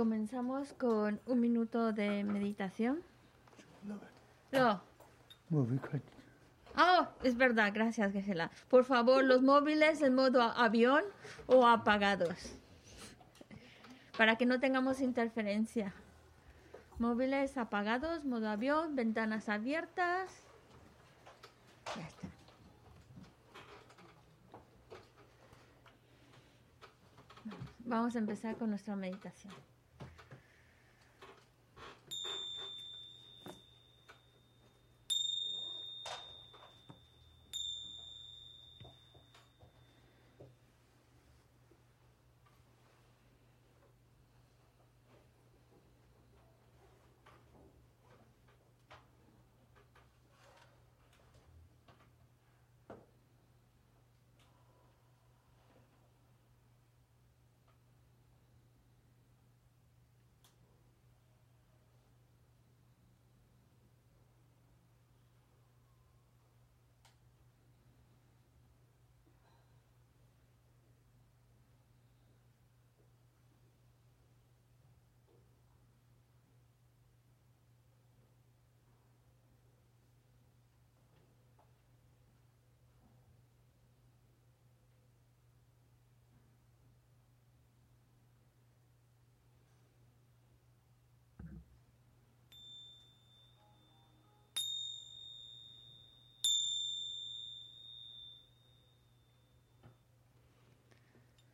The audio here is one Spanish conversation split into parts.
Comenzamos con un minuto de meditación. No. Oh, es verdad, gracias, Gisela. Por favor, los móviles en modo avión o apagados. Para que no tengamos interferencia. Móviles apagados, modo avión, ventanas abiertas. Ya está. Vamos a empezar con nuestra meditación.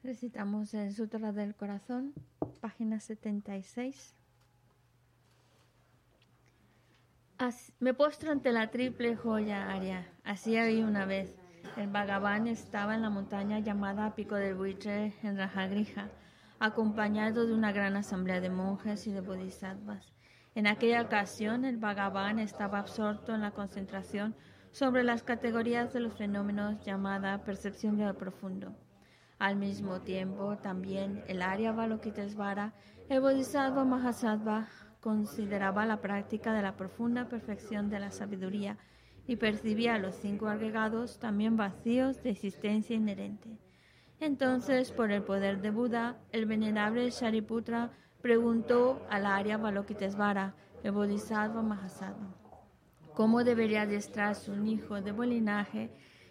Recitamos el Sutra del Corazón, página 76. me postro ante la triple joya Arya. Así había una vez. El Bhagavan estaba en la montaña llamada Pico del Buitre en Rajagrija, acompañado de una gran asamblea de monjes y de bodhisattvas. En aquella ocasión, el Bhagavan estaba absorto en la concentración sobre las categorías de los fenómenos llamada percepción de lo profundo. Al mismo tiempo, también el Arya Balokitesvara, el Bodhisattva Mahasattva, consideraba la práctica de la profunda perfección de la sabiduría y percibía los cinco agregados también vacíos de existencia inherente. Entonces, por el poder de Buda, el venerable Shariputra preguntó al Arya Balokitesvara, el Bodhisattva Mahasattva, cómo debería adiestrarse un hijo de buen linaje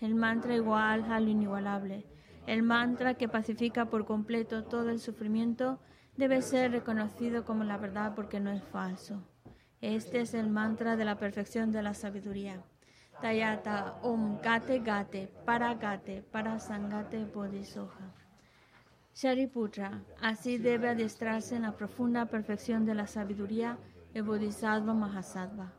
el mantra igual al inigualable, el mantra que pacifica por completo todo el sufrimiento, debe ser reconocido como la verdad porque no es falso. Este es el mantra de la perfección de la sabiduría. Tayata Om Gate Gate Para Gate Para Sangate Bodhisoha. Shariputra, así debe adiestrarse en la profunda perfección de la sabiduría el Bodhisattva Mahasattva.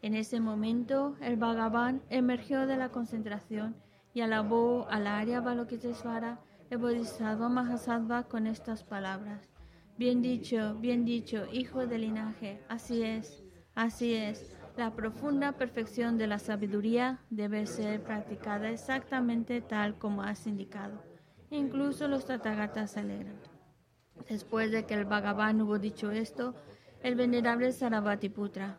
En ese momento, el Bhagavan emergió de la concentración y alabó al Arya Balokitesvara, el Bodhisattva Mahasattva, con estas palabras. Bien dicho, bien dicho, hijo del linaje, así es, así es. La profunda perfección de la sabiduría debe ser practicada exactamente tal como has indicado. Incluso los Tathagatas se alegran. Después de que el Bhagavan hubo dicho esto, el venerable Sarabhatiputra,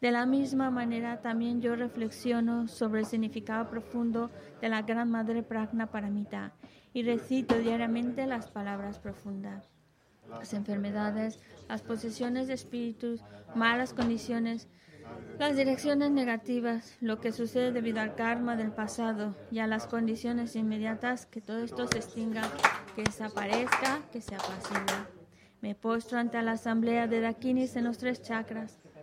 De la misma manera, también yo reflexiono sobre el significado profundo de la Gran Madre Pragna Paramita y recito diariamente las palabras profundas. Las enfermedades, las posesiones de espíritus, malas condiciones, las direcciones negativas, lo que sucede debido al karma del pasado y a las condiciones inmediatas, que todo esto se extinga, que desaparezca, que se apacigua. Me postro ante la asamblea de Dakinis en los tres chakras,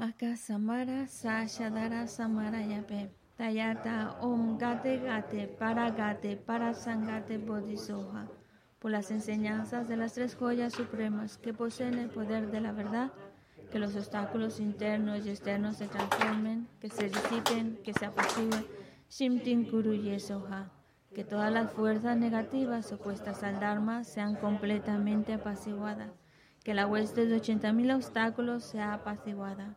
Aka Samara Sashadara Samara Yape. Tayata Om Gate Gate Para Gate Para Sangate Bodhisoha. Por las enseñanzas de las tres joyas supremas que poseen el poder de la verdad, que los obstáculos internos y externos se transformen, que se disipen, que se apaciguen. Shimtin Kuru Yesoha. Que todas las fuerzas negativas opuestas al Dharma sean completamente apaciguadas. Que la hueste de 80.000 obstáculos sea apaciguada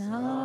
So.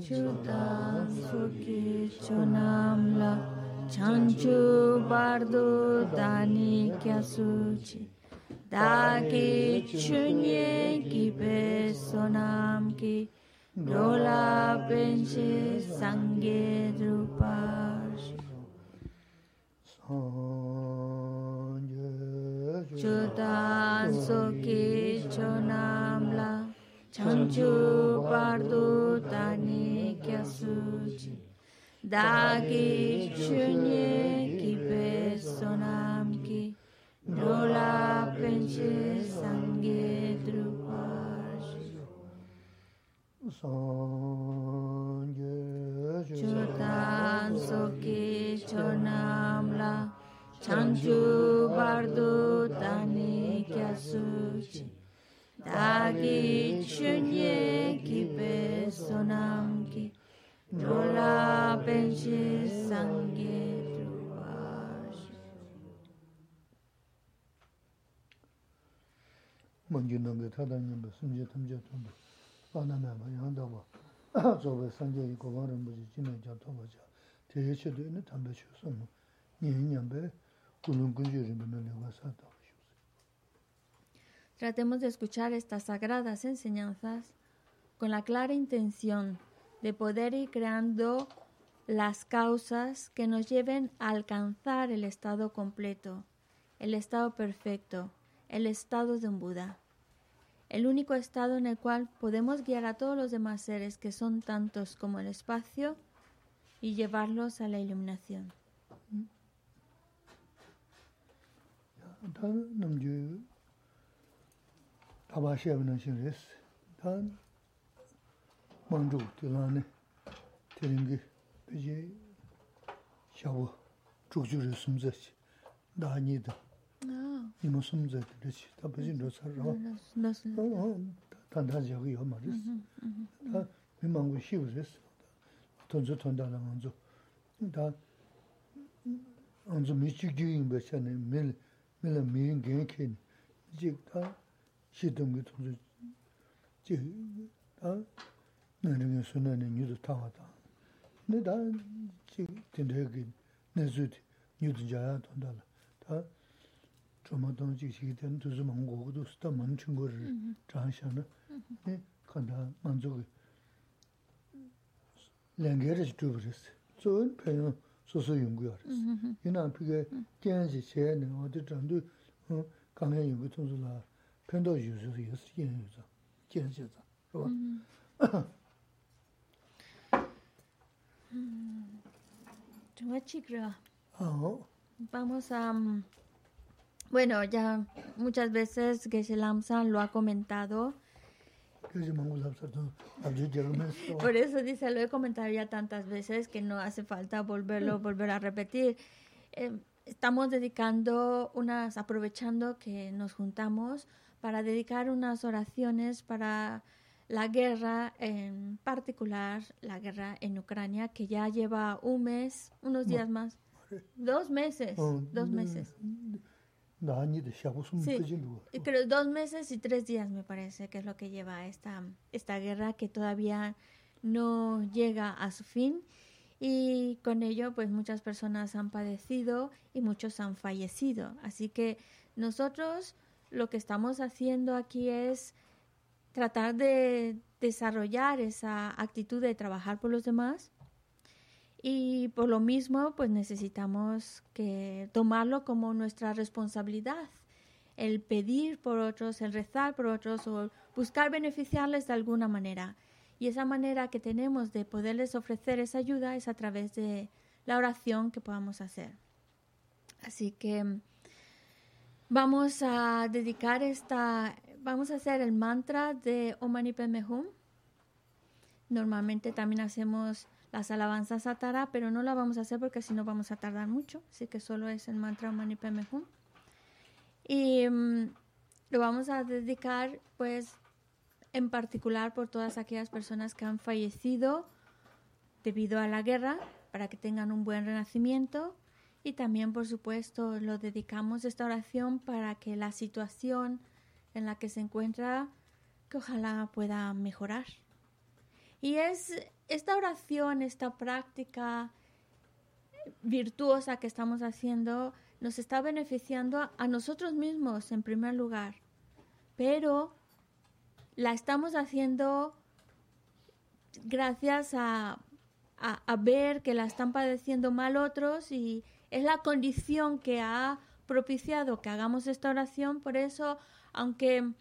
Chuta suki chonamla chanchu bardo dani kyasuchi dagi chunye Dagi, chönye 먼저 넘게 타다니는 거 숨제 탐제 좀 바나나 양다고 저거 산제 이거 거는 뭐지 지는 저 도마자 대체도 있는 담배 주서 뭐 년년배 꾸는 근저리면 내가 사다 Tratemos de escuchar estas sagradas enseñanzas con la clara intención de poder ir creando las causas que nos lleven a alcanzar el estado completo, el estado perfecto, el estado de un Buda, el único estado en el cual podemos guiar a todos los demás seres que son tantos como el espacio y llevarlos a la iluminación. 다 남주 다바시하는 신레스 다 먼저 들라네 되는 게 이제 샤워 쭉쭉을 숨자지 나니다 이모 숨자 그렇지 다 버진 너 살아 어 단단하게 요 말이스 다 민망고 쉬우랬어 돈저 돈다나 먼저 다 언제 미치기인 버잖아요 밀 밀어 미인 괜찮 이제 다 시동 그 돈저 지다 나는 손에는 뉴도 타와다 근데 다 지금 된대기 내주디 뉴도 자야 돈달라 다 조마동 지식이 된 두즈 망고도 스타 많은 거를 장샤는 네 간다 만족이 랭게를 주버렸어 좋은 편은 소소 연구하랬어 이나 그게 깨지 제는 어디 정도 어 강해 연구 통수라 편도 유저도 있어 연구자 깨지다 그봐 어 Vamos a... Bueno, ya muchas veces Geshe Lamsan lo ha comentado. Por eso dice, lo he comentado ya tantas veces que no hace falta volverlo, volver a repetir. Em, estamos dedicando unas, aprovechando que nos juntamos para dedicar unas oraciones para la guerra, en particular la guerra en Ucrania, que ya lleva un mes, unos días más, dos meses, dos meses. Sí, creo dos meses y tres días me parece que es lo que lleva esta, esta guerra que todavía no llega a su fin y con ello pues muchas personas han padecido y muchos han fallecido. Así que nosotros lo que estamos haciendo aquí es tratar de desarrollar esa actitud de trabajar por los demás y por lo mismo pues necesitamos que tomarlo como nuestra responsabilidad el pedir por otros, el rezar por otros o buscar beneficiarles de alguna manera. Y esa manera que tenemos de poderles ofrecer esa ayuda es a través de la oración que podamos hacer. Así que vamos a dedicar esta, vamos a hacer el mantra de Om Mani Hum. Normalmente también hacemos las alabanzas a Tara, pero no la vamos a hacer porque si no vamos a tardar mucho. Así que solo es el mantra Mani Padme Hum. Y mm, lo vamos a dedicar, pues, en particular por todas aquellas personas que han fallecido debido a la guerra, para que tengan un buen renacimiento. Y también, por supuesto, lo dedicamos esta oración para que la situación en la que se encuentra que ojalá pueda mejorar. Y es esta oración, esta práctica virtuosa que estamos haciendo, nos está beneficiando a nosotros mismos en primer lugar, pero la estamos haciendo gracias a, a, ver que la están padeciendo mal otros y es la condición que ha propiciado que hagamos esta oración, por eso, aunque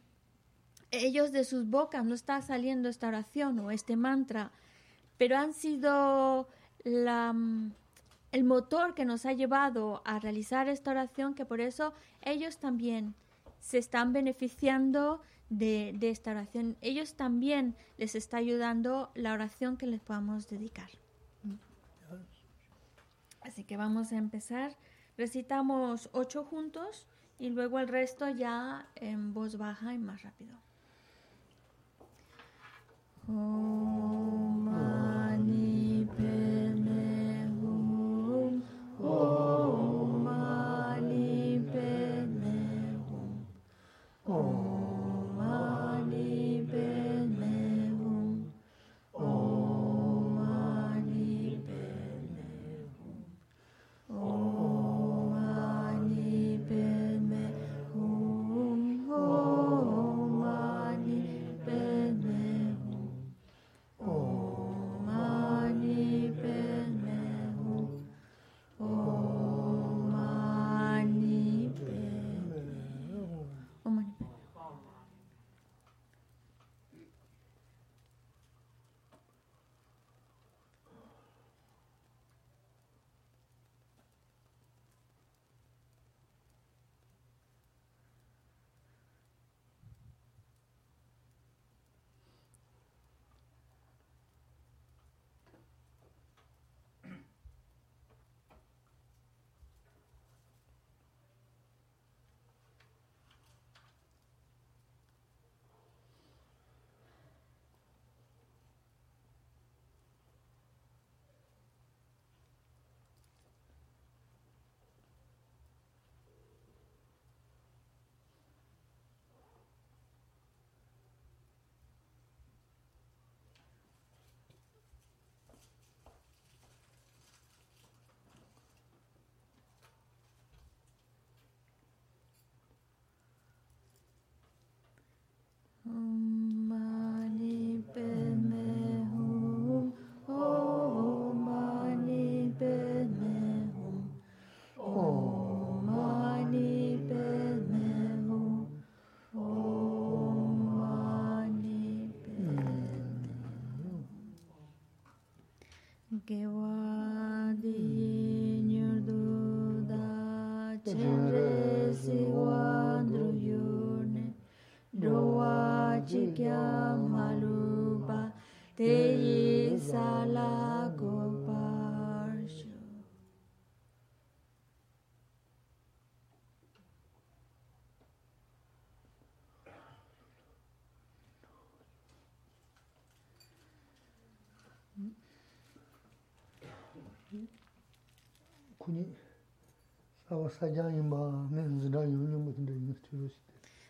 ellos de sus bocas no está saliendo esta oración o este mantra, pero han sido la, el motor que nos ha llevado a realizar esta oración, que por eso ellos también se están beneficiando de, de, esta oración. Ellos también les está ayudando la oración que les podamos dedicar. Así que vamos a empezar. Recitamos ocho juntos y luego el resto ya en voz baja y más rápido. Om Mani Padme Hum.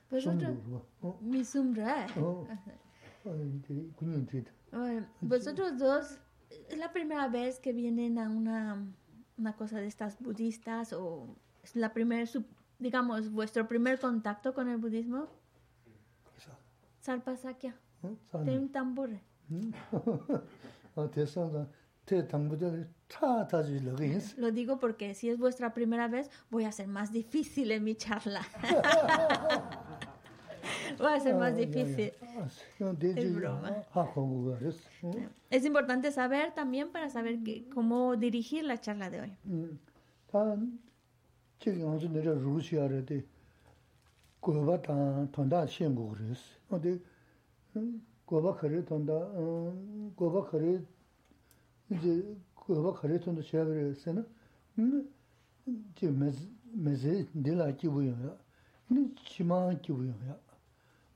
Vosotros, vosotros dos, es la primera vez que vienen a una, una cosa de estas budistas o es la primera, digamos, vuestro primer contacto con el budismo. Sarpasakya. Tem tambor. Lo digo porque si es vuestra primera vez, voy a ser más difícil en mi charla. Va a ser más difícil. Es broma. Es importante saber también para saber que, cómo dirigir la charla de hoy. 음. 다 지금 어제 내가 루시아래데 고바 다 돈다 신고 그랬어. 어디 음, 고바 거래 돈다 어 고바 거래 이제 고바 거래 돈도 시작을 했으나 음 지금 메 메제 딜라 기부야. 니 치마 기부야.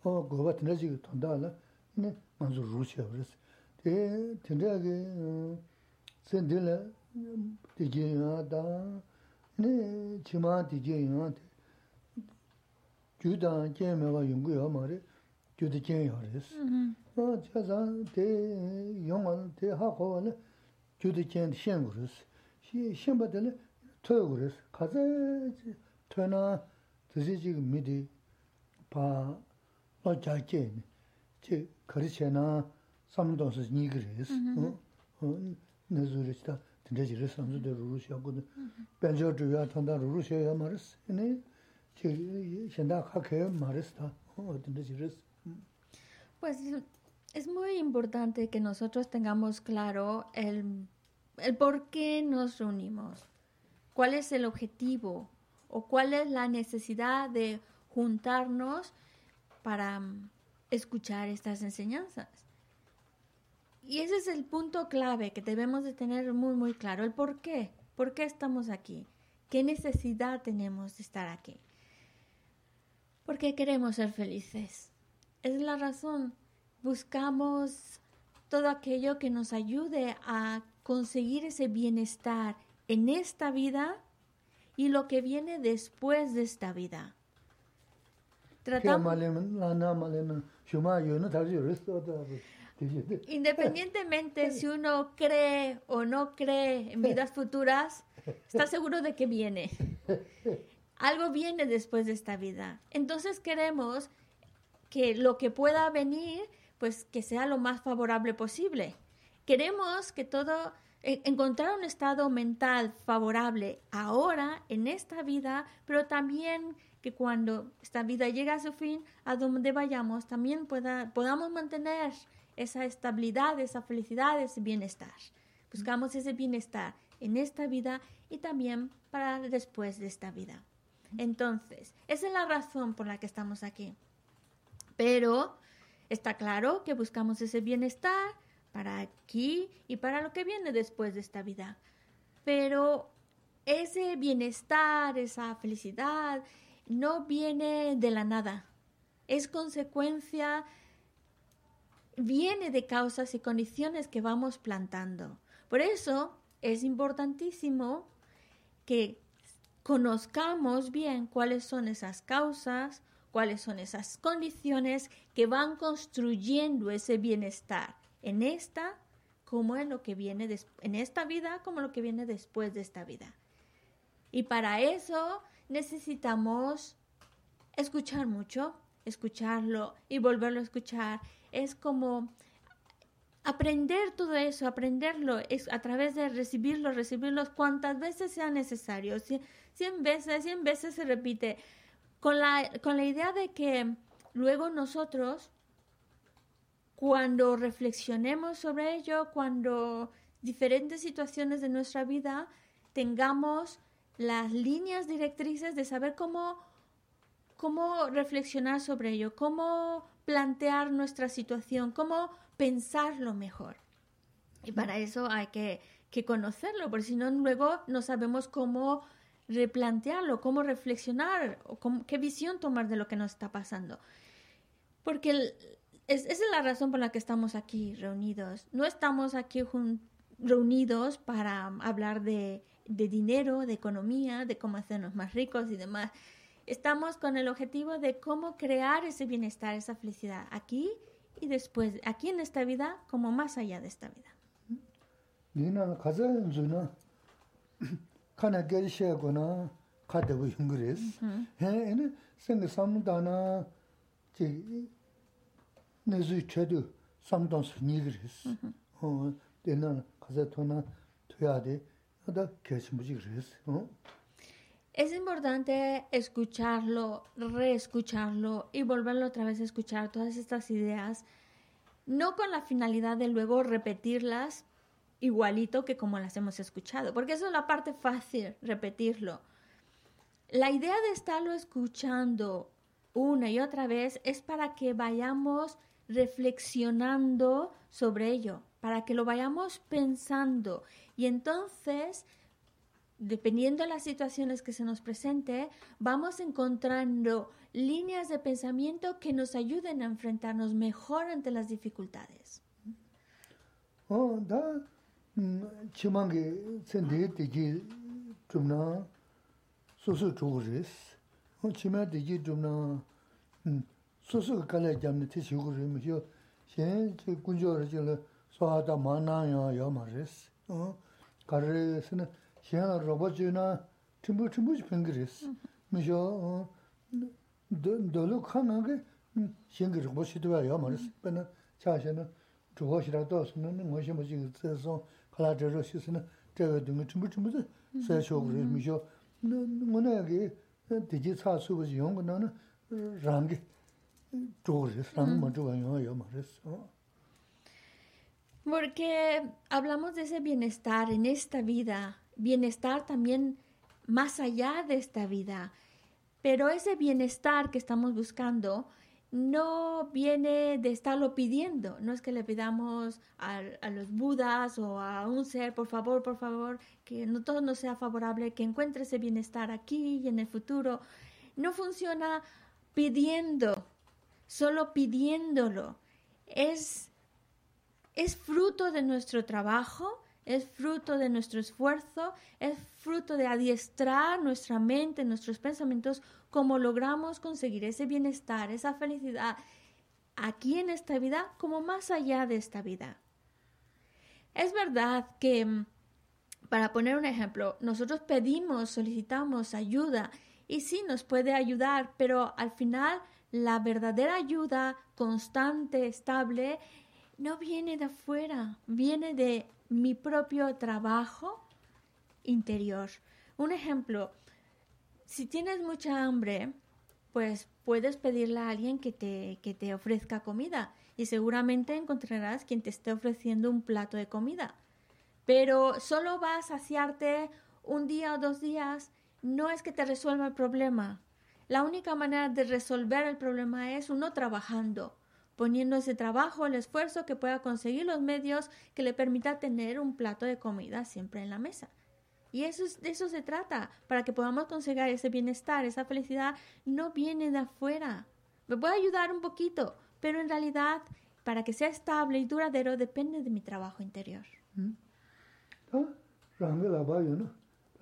어 고바 드나지 돈다라. 네 먼저 루시아 그랬어. 대 된다게 어 센딜라 디게야다 네 치마 디게야 규다 제메가 연구야 말에 gyudu jen yo res. Cha zang te yongwa te ha kwa wale gyudu jen di shen Shen. Kaza na jiga midi pa lo. Che kari che na nyi de ruru. Benjo tanda ruru ya shenda ta. Pues es muy importante que nosotros tengamos claro el, el por qué nos reunimos, cuál es el objetivo o cuál es la necesidad de juntarnos para mm, escuchar estas enseñanzas. Y ese es el punto clave que debemos de tener muy, muy claro, el por qué, por qué estamos aquí, qué necesidad tenemos de estar aquí. Porque queremos ser felices. Es la razón. Buscamos todo aquello que nos ayude a conseguir ese bienestar en esta vida y lo que viene después de esta vida. Tratamos, independientemente si uno cree o no cree en vidas futuras, está seguro de que viene. Algo viene después de esta vida. Entonces queremos que lo que pueda venir, pues que sea lo más favorable posible. Queremos que todo, eh, encontrar un estado mental favorable ahora, en esta vida, pero también que cuando esta vida llegue a su fin, a donde vayamos, también pueda, podamos mantener esa estabilidad, esa felicidad, ese bienestar. Buscamos ese bienestar en esta vida y también para después de esta vida. Entonces, esa es la razón por la que estamos aquí. Pero está claro que buscamos ese bienestar para aquí y para lo que viene después de esta vida. Pero ese bienestar, esa felicidad, no viene de la nada. Es consecuencia, viene de causas y condiciones que vamos plantando. Por eso es importantísimo que conozcamos bien cuáles son esas causas, cuáles son esas condiciones que van construyendo ese bienestar en esta como en lo que viene en esta vida como lo que viene después de esta vida. Y para eso necesitamos escuchar mucho, escucharlo y volverlo a escuchar. Es como aprender todo eso, aprenderlo es a través de recibirlo, recibirlo cuantas veces sea necesario. Cien, veces, cien veces se repite con la, con la idea de que luego nosotros, cuando reflexionemos sobre ello, cuando diferentes situaciones de nuestra vida, tengamos las líneas directrices de saber cómo, cómo reflexionar sobre ello, cómo plantear nuestra situación, cómo pensarlo mejor. Y para eso hay que, que conocerlo, porque si no, luego no sabemos cómo replantearlo, cómo reflexionar, o qué visión tomar de lo que nos está pasando. Porque esa es la razón por la que estamos aquí reunidos. No estamos aquí reunidos para hablar de, de dinero, de economía, de cómo hacernos más ricos y demás. Estamos con el objetivo de cómo crear ese bienestar, esa felicidad, aquí y después, aquí en esta vida, como más allá de esta vida. Es importante escucharlo, reescucharlo y volverlo otra vez a escuchar todas estas ideas, no con la finalidad de luego repetirlas igualito que como las hemos escuchado, porque eso es la parte fácil, repetirlo. La idea de estarlo escuchando una y otra vez es para que vayamos reflexionando sobre ello, para que lo vayamos pensando y entonces, dependiendo de las situaciones que se nos presente, vamos encontrando líneas de pensamiento que nos ayuden a enfrentarnos mejor ante las dificultades. digi 소소 갈래 잡는 티시고 그러면서 신 군조를 지금 소하다 만나요 요 말했어 어 가르스는 시행을 로봇이나 tumbu tumbu chi pengi res. Mi xio, dolu ka nga ge xingi rikbo shidwa ya ma res. Pena cha xe na zhuwa shira do su na nga xe ma xingi tse song kala zhe ro shi si na zhewe dunga tumbu tumbu zi sa xio gu res. Mi xio, nga na ya ge di ji ca su bu zi yong na na rangi zhuwa res, rangi ma zhuwa yong ya ma res. Porque hablamos de ese bienestar en esta vida, bienestar también más allá de esta vida. Pero ese bienestar que estamos buscando no viene de estarlo pidiendo. No es que le pidamos a, los budas o a un ser, por favor, por favor, que no todo nos sea favorable, que encuentre ese bienestar aquí y en el futuro. No funciona pidiendo, solo pidiéndolo. Es, es fruto de nuestro trabajo es fruto de nuestro esfuerzo, es fruto de adiestrar nuestra mente, nuestros pensamientos, como logramos conseguir ese bienestar, esa felicidad aquí en esta vida como más allá de esta vida. Es verdad que, para poner un ejemplo, nosotros pedimos, solicitamos ayuda y sí nos puede ayudar, pero al final la verdadera ayuda constante, estable, no viene de afuera, viene de mi propio trabajo interior. Un ejemplo, si tienes mucha hambre, pues puedes pedirle a alguien que te, que te ofrezca comida y seguramente encontrarás quien te esté ofreciendo un plato de comida. Pero solo vas a saciarte un día o dos días, no es que te resuelva el problema. La única manera de resolver el problema es uno trabajando, poniendo ese trabajo, el esfuerzo que pueda conseguir los medios que le permita tener un plato de comida siempre en la mesa. Y eso de eso se trata, para que podamos conseguir ese bienestar, esa felicidad, no viene de afuera. Me puede ayudar un poquito, pero en realidad, para que sea estable y duradero, depende de mi trabajo interior.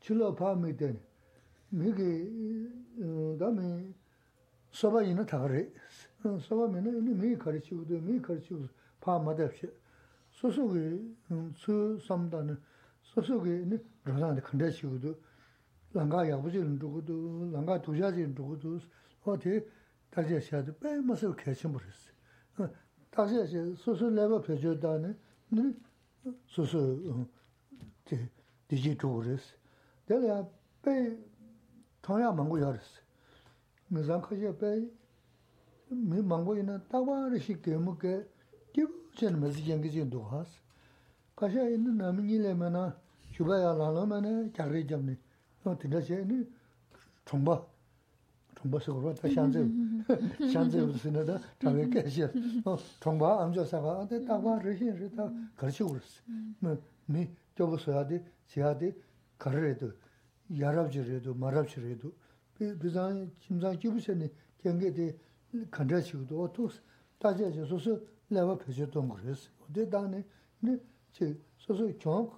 chilo paa mi teni, mi ki eh, dami soba ina tagari, eh, soba mi na ini mi kari chigudu, mi kari chigudu paa madabshi. Soso ki tsu samdani, soso ki ini rāzāni kanda chigudu, langa yabuji in dhugudu, langa dujaji in dhugudu, o ti tajia eh, shayadu, bai masabu kachimburisi. Tajia shayadu, soso leba pecho dani, soso di diji dhugurisi. 춘주 저래야. 이제 제 시부 센테제. 이제 dinasiyasi, ini chilo paa mii teni, mii ki dami soba ina thakari, sāpa mēnā yīni mī kārī chīgu tu, mī kārī chīgu pā mādāp shē. Sōsō kī tsū samdā nā, sōsō kī yīni rāsāng dī khandā chīgu tu, lāngā yāgu chī rī ndugu tu, lāngā tūshā chī rī ndugu tu, wā tī tāshiyā shā tu, bē mā sā kē chīmbu rī sī. Tāshiyā shē, sōsō lēpa pē chō tā nā, nī sōsō tī jī chūgu rī sī. Tēlā yā bē tāngyā māngu yā rī sī. Mī zāng khāshiyā bē mi mangbo ina takwa rishi kemu 가르래도 야랍지래도 마랍지래도 비잔 심장 기부세니 경계대 간다시고도 어떻게 다제서 소소 레버 표시던 그랬어. 근데 다음에 네 소소 정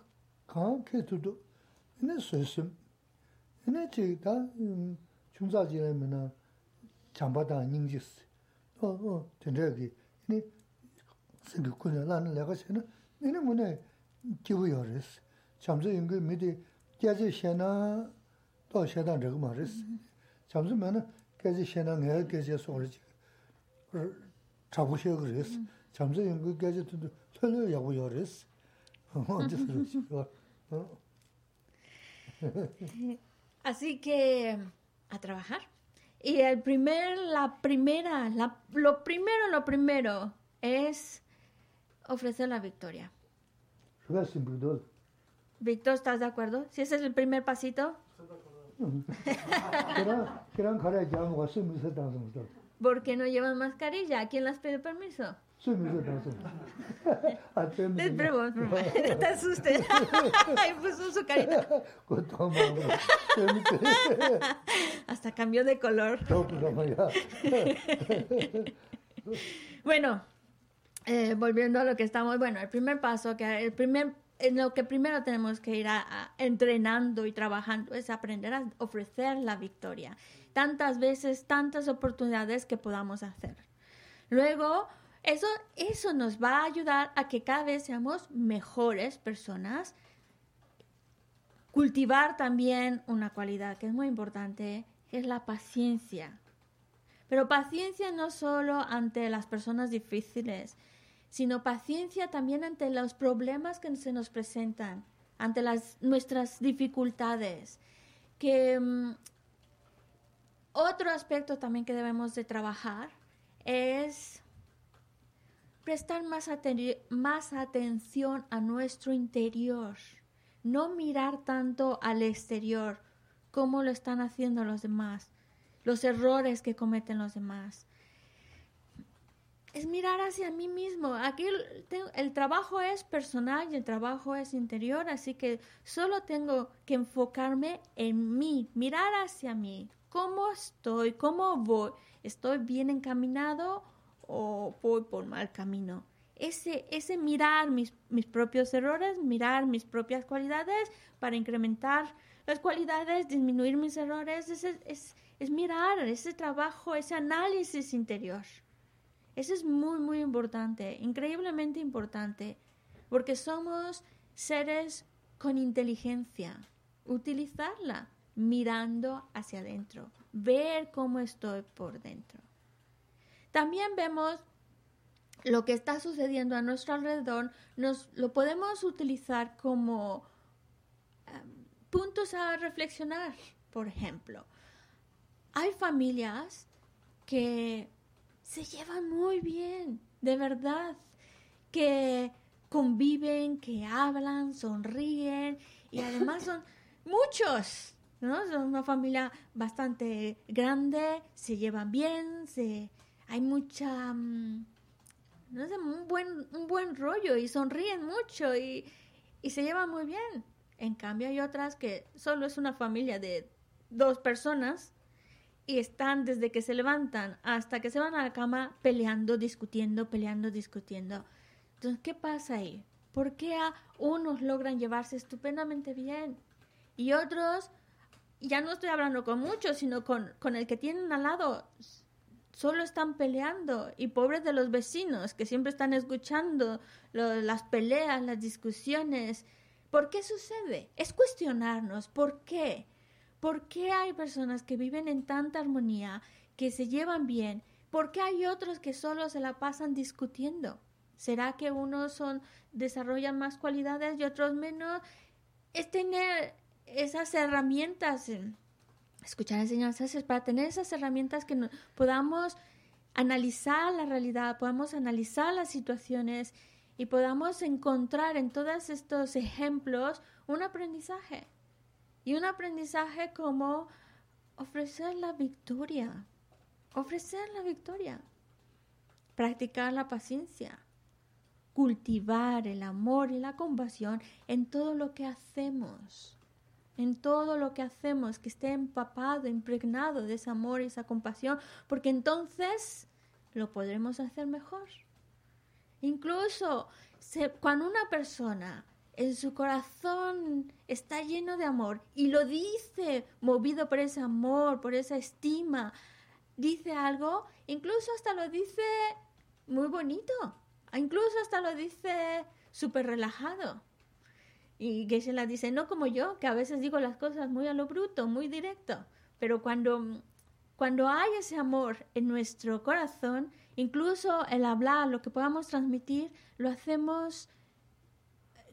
강케도도 네 소심 네 제가 중사지라면은 잠바다 닝지스. 어어 된다기. 네 생각군을 나는 내가 세는 네는 뭐네? 기부여레스 잠저 연구 미디 shena to shedan Así que a trabajar. Y el primer, la primera, la, lo primero, lo primero es ofrecer la victoria. Víctor, ¿estás de acuerdo? Si ese es el primer pasito. ¿Por qué no llevan mascarilla? ¿A quién les pide permiso? No te asustes. Ahí puso su carita. Hasta cambió de color. bueno, eh, volviendo a lo que estamos, bueno, el primer paso, que el primer, en lo que primero tenemos que ir a, entrenando y trabajando es aprender a ofrecer la victoria. Tantas veces, tantas oportunidades que podamos hacer. Luego, eso, eso nos va a ayudar a que cada vez seamos mejores personas. Cultivar también una cualidad que es muy importante, que es la paciencia. Pero paciencia no solo ante las personas difíciles, sino paciencia también ante los problemas que se nos presentan, ante las, nuestras dificultades. Que mm, otro aspecto también que debemos de trabajar es prestar más, más atención a nuestro interior, no mirar tanto al exterior, como lo están haciendo los demás, los errores que cometen los demás. Es mirar hacia mí mismo. Aquí el, trabajo es personal y el trabajo es interior, así que solo tengo que enfocarme en mí, mirar hacia mí. ¿Cómo estoy? ¿Cómo voy? ¿Estoy bien encaminado o voy por mal camino. Ese, ese mirar mis, mis propios errores, mirar mis propias cualidades para incrementar las cualidades, disminuir mis errores, es, es, es mirar ese trabajo, ese análisis interior. Eso es muy, muy importante, increíblemente importante, porque somos seres con inteligencia. Utilizarla mirando hacia adentro, ver cómo estoy por dentro. También vemos lo que está sucediendo a nuestro alrededor, nos lo podemos utilizar como em, puntos a reflexionar. Por ejemplo, hay familias que se llevan muy bien, de verdad, que conviven, que hablan, sonríen y además son muchos, ¿no? Son una familia bastante grande, se llevan bien, se hay mucha, mm, no sé, un buen, un buen rollo y sonríen mucho y, y se llevan muy bien. En cambio hay otras que solo es una familia de dos personas y están desde que se levantan hasta que se van a la cama peleando, discutiendo, peleando, discutiendo. Entonces, ¿qué pasa ahí? ¿Por qué a unos logran llevarse estupendamente bien y otros, ya no estoy hablando con muchos, sino con, con el que tienen al lado, solo están peleando y pobres de los vecinos que siempre están escuchando las peleas, las discusiones. ¿Por qué sucede? Es cuestionarnos por qué. ¿Por qué hay personas que viven en tanta armonía, que se llevan bien? ¿Por qué hay otros que solo se la pasan discutiendo? ¿Será que unos desarrollan más cualidades y otros menos? Es tener esas herramientas escuchar enseñanzas es para tener esas herramientas que podamos analizar la realidad, podamos analizar las situaciones y podamos encontrar en todos estos ejemplos un aprendizaje. Y un aprendizaje como ofrecer la victoria, ofrecer la victoria, practicar la paciencia, cultivar el amor y la compasión en todo lo que hacemos en todo lo que hacemos, que esté empapado, impregnado de ese amor y esa compasión, porque entonces lo podremos hacer mejor. Incluso cuando una persona en su corazón está lleno de amor y lo dice movido por ese amor, por esa estima, dice algo, incluso hasta lo dice muy bonito, incluso hasta lo dice súper relajado. Y Geshe-la dice, no como yo, que a veces digo las cosas muy a lo bruto, muy directo, pero cuando, cuando hay ese amor en nuestro corazón, incluso el hablar, lo que podamos transmitir, lo hacemos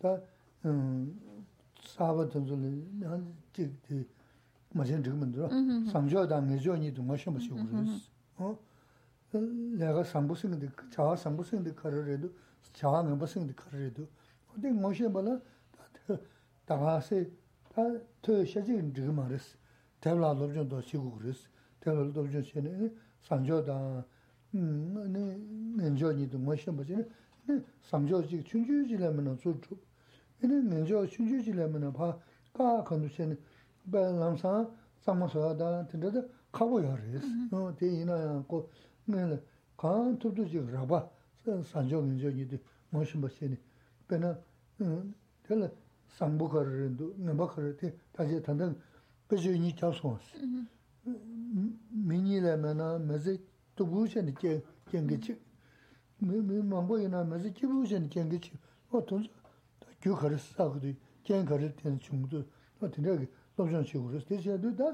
다데 게샤서데 다음 사바든들 한 지지 마신 지금은들 상조당 내조니도 마셔 마시고 그랬어 어 내가 상부생인데 자아 상부생인데 가르래도 자아 멤버생인데 가르래도 근데 뭐셔 봐라 다가세 다더 셔진 지금 말했어 대블라 로전도 시고 그랬어 대블라 로전 시네 상조당 음 네, nenjo니도 뭐셔 보지 네 상조지 춘주지라면 좋 죠 얘네 nenjo 춘주지라면 봐가 건두신 벨람사 상모서다 된다 가고요 그랬어 어 대이나 고 네, 간 투두지 라바 산조 nenjo니도 뭐셔 보시니 배나 음 될 상부거르도 넘어거르대 다시 단단 그저니 잡소스 미니라면은 매제 또 무슨 게 경계치 뭐 망보이나 매제 기부선 경계치 어 돈서 gyū kārī sākudī, gyān kārī tēnā chūngdū, tā tēnā kī lōpchān shīgurīs. Tēsī yādū tā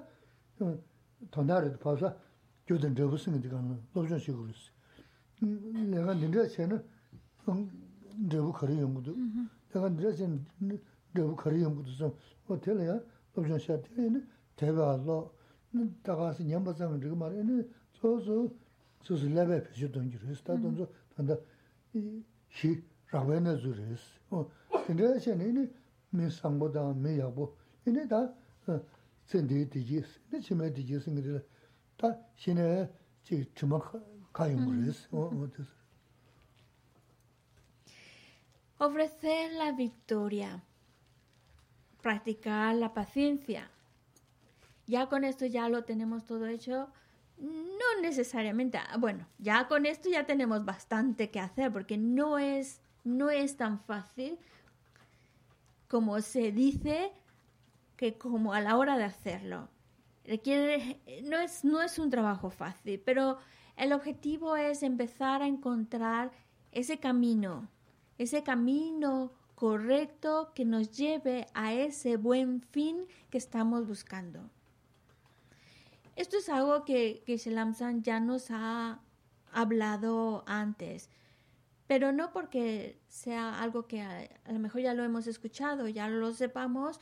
tōndā rī pāsā gyū tēn rābu sīngi tī kāna lōpchān shīgurīs. Lēkā tēnā chēnā rābu kārī yōnggudū, lēkā tēnā chēnā rābu kārī yōnggudū sō, wā tēlā yā lōpchān shā tēnā tēbā lō, tā kāsī ñambā sāngi rī kā mā rī, sō sō sō sō lēbā pēshī tōngi rīs, tā tōngi sō tōndā shī rābayā nā zū rīs. Ofrecer la victoria. Practicar la paciencia. Ya con esto ya lo tenemos todo hecho. No necesariamente. Ah, bueno, ya con esto ya tenemos bastante que hacer porque no es, no es tan fácil como se dice que como a la hora de hacerlo. Requiere, no es, no es un trabajo fácil, pero el objetivo es empezar a encontrar ese camino, ese camino correcto que nos lleve a ese buen fin que estamos buscando. Esto es algo que, que Shelamsan ya nos ha hablado antes, pero no porque sea algo que a, lo mejor ya lo hemos escuchado, ya lo sepamos,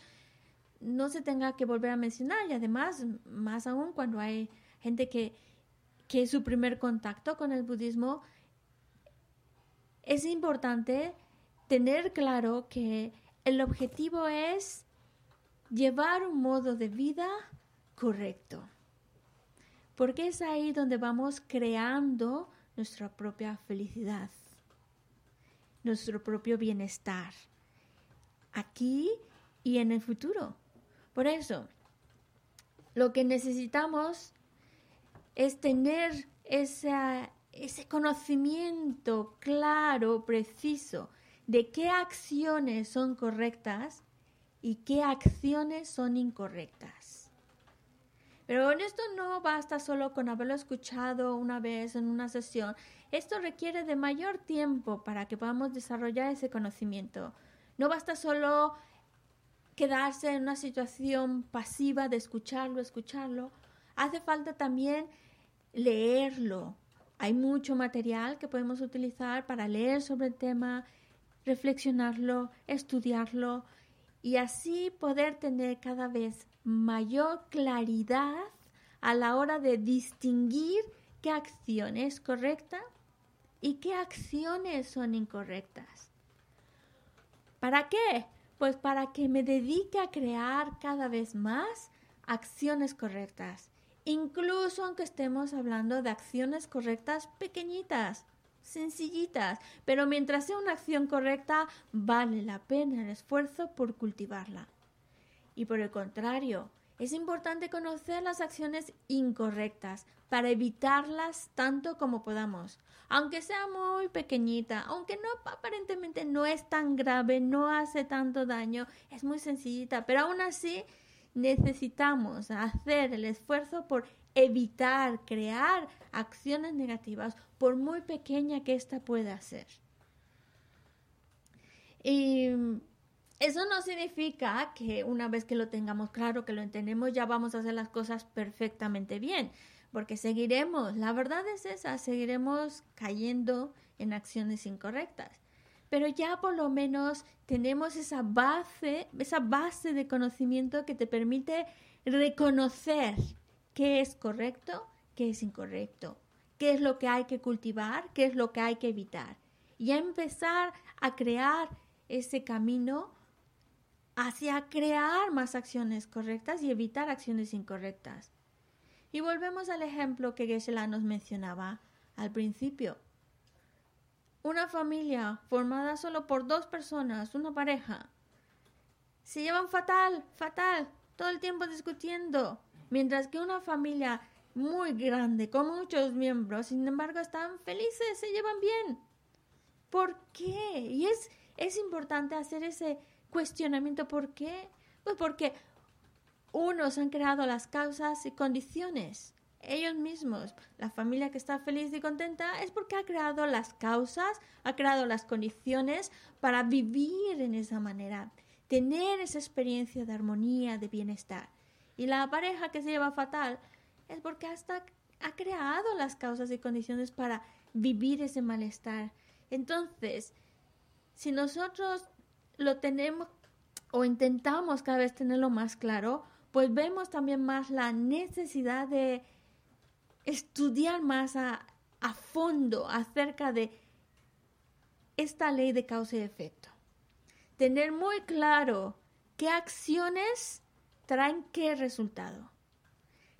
no se tenga que volver a mencionar y además, más aún cuando hay gente que, que su primer contacto con el budismo, es importante tener claro que el objetivo es llevar un modo de vida correcto porque es ahí donde vamos creando nuestra propia felicidad, nuestro propio bienestar, aquí y en el futuro. Por eso, lo que necesitamos es tener ese conocimiento claro, preciso, de qué acciones son correctas y qué acciones son incorrectas. Pero en esto no basta solo con haberlo escuchado una vez en una sesión. Esto requiere de mayor tiempo para que podamos desarrollar ese conocimiento. No basta solo quedarse en una situación pasiva de escucharlo, escucharlo. Hace falta también leerlo. Hay mucho material que podemos utilizar para leer sobre el tema, reflexionarlo, estudiarlo y así poder tener cada vez mayor claridad a la hora de distinguir qué acción es correcta y qué acciones son incorrectas. ¿Para qué? Pues para que me dedique a crear cada vez más acciones correctas, incluso aunque estemos hablando de acciones correctas pequeñitas, sencillitas, pero mientras sea una acción correcta, vale la pena el esfuerzo por cultivarla. Y por el contrario, es importante conocer las acciones incorrectas para evitarlas tanto como podamos. Aunque sea muy pequeñita, aunque no aparentemente no es tan grave, no hace tanto daño, es muy sencillita, pero aún así necesitamos hacer el esfuerzo por evitar crear acciones negativas por muy pequeña que ésta pueda ser. Y Eso no significa que una vez que lo tengamos claro, que lo entendemos, ya vamos a hacer las cosas perfectamente bien, porque seguiremos, la verdad es esa, seguiremos cayendo en acciones incorrectas. Pero ya por lo menos tenemos esa base, esa base de conocimiento que te permite reconocer qué es correcto, qué es incorrecto, qué es lo que hay que cultivar, qué es lo que hay que evitar. Y empezar a crear ese camino hacia crear más acciones correctas y evitar acciones incorrectas. Y volvemos al ejemplo que geshe nos mencionaba al principio. Una familia formada solo por dos personas, una pareja, se llevan fatal, fatal, todo el tiempo discutiendo, mientras que una familia muy grande, con muchos miembros, sin embargo, están felices, se llevan bien. ¿Por qué? Y es, es importante hacer ese cuestionamiento. ¿Por qué? Pues porque unos han creado las causas y condiciones. Ellos mismos, la familia que está feliz y contenta, es porque ha creado las causas, ha creado las condiciones para vivir en esa manera, tener esa experiencia de armonía, de bienestar. Y la pareja que se lleva fatal es porque hasta ha creado las causas y condiciones para vivir ese malestar. Entonces, si nosotros lo tenemos o intentamos cada vez tenerlo más claro, pues vemos también más la necesidad de estudiar más a, a fondo acerca de esta ley de causa y efecto. Tener muy claro qué acciones traen qué resultado.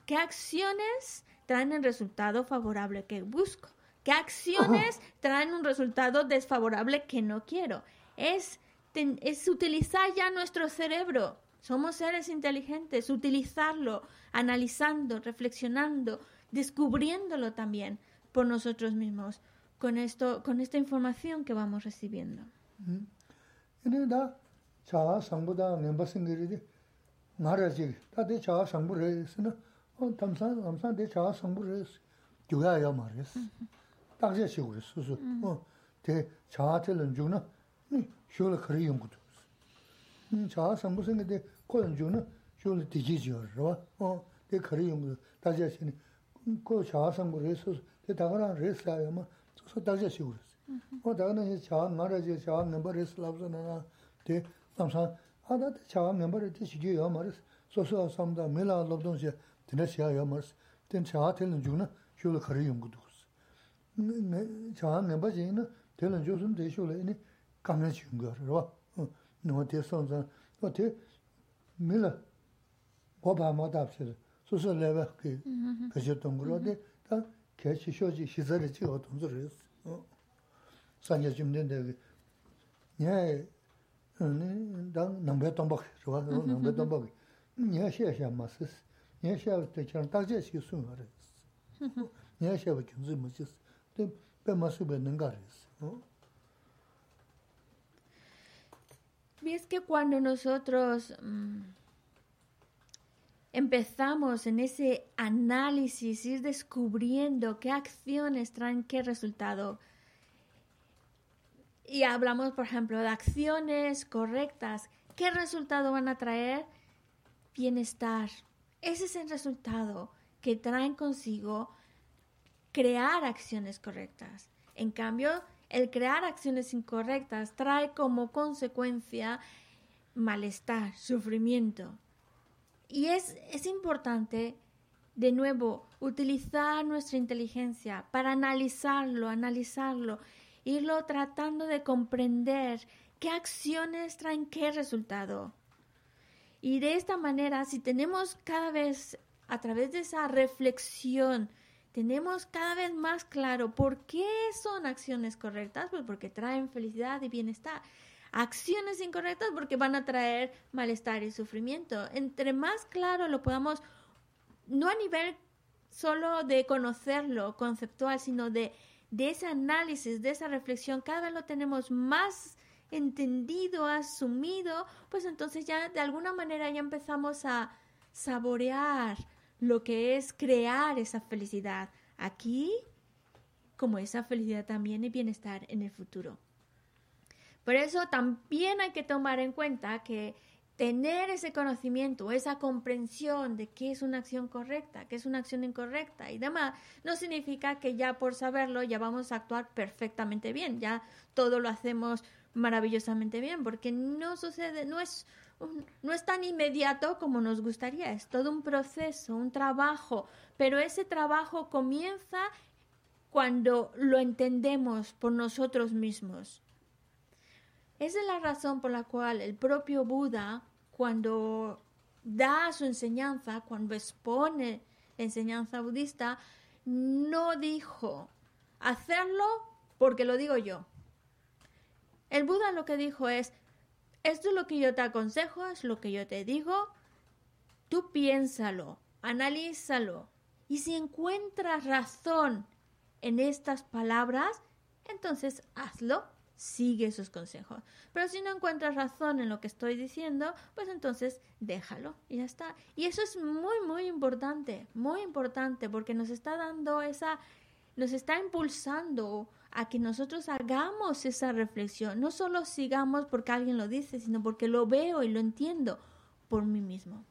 ¿Qué acciones traen el resultado favorable que busco? ¿Qué acciones traen un resultado desfavorable que no quiero? Es es utilizar ya nuestro cerebro. Somos seres inteligentes, utilizarlo, analizando, reflexionando, descubriéndolo también por nosotros mismos con esto, con esta información que vamos recibiendo. 쇼라 그리 연구도 음 자서 무슨 근데 그런 주는 쇼라 디지죠 어 근데 그리 연구 다시 하시니 그 자서 뭐 레스 대다가랑 레스라야.마 저서 다시 하시고 어 다가는 자 말아지 자 넘버 레스 랍서나 대 삼사 하다 자 넘버 레스 시기요. 말스 소소 삼다 메라 럽던시 드네시아요. 말스 된 자한테는 주는 쇼라 그리 연구도 네 자한 넘버지는 되는 조선 대쇼라 이니 kāna chīngā rā, hm, Nō tē sōng zāng, nō tē mī lā gōpa mā tāp sī rā, sō sō lē bā kī mm-hmm. pēshē tōng rā, tē, tā kē chī shō chī shī sā rā chī gā tōng sō rī sō. Hm. Sānyā chīm tēn tē kī, nyā hm, tā nāng bē tōng bā kī rā, nāng bē tōng bā kī, nyā shē shē mā sī sī, nyā shē wā tē chāng tā chē shī sū ngā rā sī, nyā shē wā kī sī mā sī sī, tē bē mā sī bē nāng gā rī sī. Es que cuando nosotros mm, empezamos en ese análisis, ir descubriendo qué acciones traen qué resultado, y hablamos, por ejemplo, de acciones correctas, ¿qué resultado van a traer? Bienestar. Ese es el resultado que traen consigo crear acciones correctas. En cambio, el crear acciones incorrectas trae como consecuencia malestar, sufrimiento. Y es, es importante, de nuevo, utilizar nuestra inteligencia para analizarlo, analizarlo, irlo tratando de comprender qué acciones traen qué resultado. Y de esta manera, si tenemos cada vez, a través de esa reflexión, tenemos cada vez más claro por qué son acciones correctas, pues porque traen felicidad y bienestar. Acciones incorrectas porque van a traer malestar y sufrimiento. Entre más claro lo podamos, no a nivel solo de conocerlo conceptual, sino de, de ese análisis, de esa reflexión, cada vez lo tenemos más entendido, asumido, pues entonces ya de alguna manera ya empezamos a saborear lo que es crear esa felicidad aquí, como esa felicidad también y bienestar en el futuro. Por eso también hay que tomar en cuenta que tener ese conocimiento, esa comprensión de qué es una acción correcta, qué es una acción incorrecta y demás, no significa que ya por saberlo ya vamos a actuar perfectamente bien, ya todo lo hacemos maravillosamente bien, porque no sucede, no es, no es tan inmediato como nos gustaría, es todo un proceso, un trabajo, pero ese trabajo comienza cuando lo entendemos por nosotros mismos. Esa es la razón por la cual el propio Buda cuando da su enseñanza, cuando expone la enseñanza budista, no dijo hacerlo porque lo digo yo. El Buda lo que dijo es, esto es lo que yo te aconsejo, es lo que yo te digo, tú piénsalo, analízalo, y si encuentras razón en estas palabras, entonces hazlo sigue sus consejos. Pero si no encuentras razón en lo que estoy diciendo, pues entonces déjalo y ya está. Y eso es muy, muy importante, muy importante, porque nos está dando esa, nos está impulsando a que nosotros hagamos esa reflexión. No solo sigamos porque alguien lo dice, sino porque lo veo y lo entiendo por mí mismo.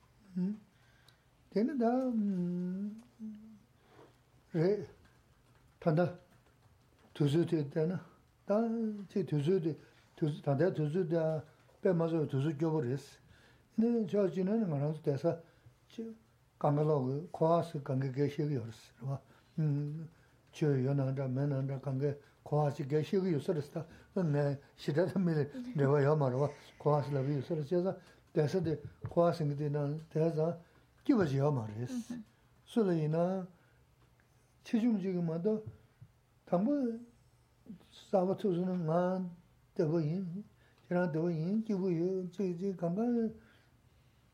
고아시 개시기 유서스다 네 시다다 메 내가 야마로 고아시 라비 유서스 제가 대서데 고아시 근데나 대자 기버지 야마레스 술이나 치중 지금마다 담보 사바투즈는 마 대고인 제가 대고인 기부요 제제 감가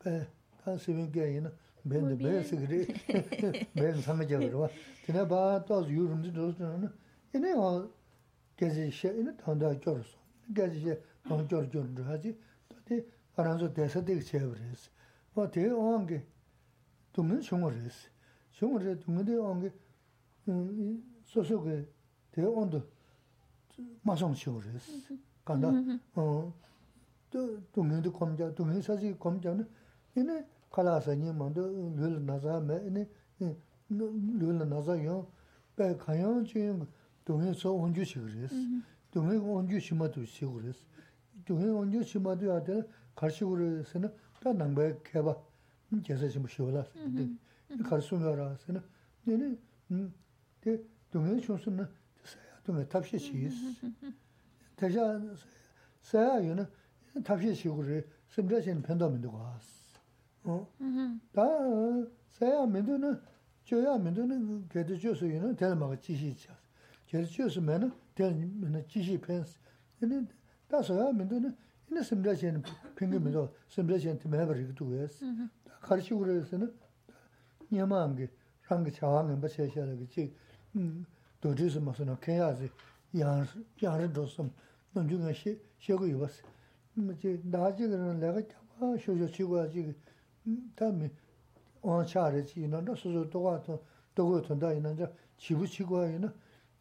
에 다스빈 게이나 벤데 베스 그리 벤 삼매져 그러와 드나 봐 도스 유름지 도스는 얘네 어 gezi she ina tanda gyorso. Gezi she tanda gyor gyonro hazi, tati aranzo desa degi chebo resi. Wa te oangi dungi shungo resi. Shungo resi dungi de oangi mm, soso ge te ondo masong chebo resi. Kanda mm-hmm. mm, dungi de komja, dungi sazi komja ina kalasa nyi mando lula naza me, ina mm, lula naza yon, bai kanyan chi yon rēs. Shūng wā rē tūngin tī āng kī sō sō kī tī āng tū 마송 쇼르스 간다 어 동행도 검자 동행 사지 검자는 얘네 칼라서니 뭐도 룰 나자메 얘네 룰 나자요 배 가요 지금 동행서 온주 시그레스 동행 온주 심어도 시그레스 동행 온주 심어도 아들 가시고르스는 다 남배 개봐 계속 좀 쉬어라 근 데 가르수면라서는 얘네 음 동행 쇼스는 tūme tabshī chīs. Tashā sāyā yu na tabshī chī gu rī, simrā chī na pēntā mīndu guās. Tā sāyā mīndu na, chōyā mīndu na, kētā chōsū yu na, tēnā māgā jīshī chās. Kētā chōsū mē na, tēnā mīndu jīshī pēns. Tā sāyā mīndu na, ina simrā chī na pēngā mīndu, simrā chī na tī mē bā rī gu guās. Tā kārī chī gu rī sā na, nyamā ngī, rāngī chāwā ngī mbā chē shā rā gī dōjī sī na kēyā sī yāng rī dōsum nōn chū ngā shē gu yuwa sī. Mā chī dā chī gā rā lā gā kia wā shō shō chī guā chī tā mī wāng chā rī chī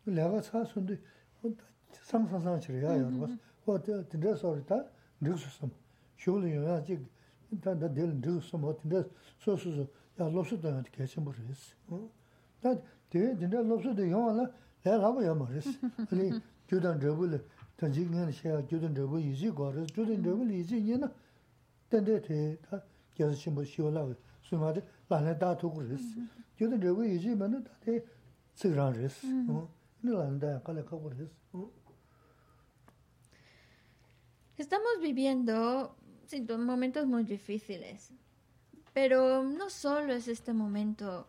내가 사순데 상상상 치료야 여러분 어 근데 소리다 늙었음 쇼리야 아직 단다 될 늙었음 어떤데 소소소 야 롭스도 안 개체 모르겠어 어나 근데 롭스도 영화나 내가 하고 야 모르겠어 아니 교단 저불 단지는 샤 교단 저불 이지 거를 교단 저불 이지 얘는 근데 대다 계속 신부 시올라 수마데 라네 다 도고 그랬어 교단 저불 이지면은 다대 쓰랑 그랬어 어 Estamos viviendo momentos muy difíciles, pero no solo es este momento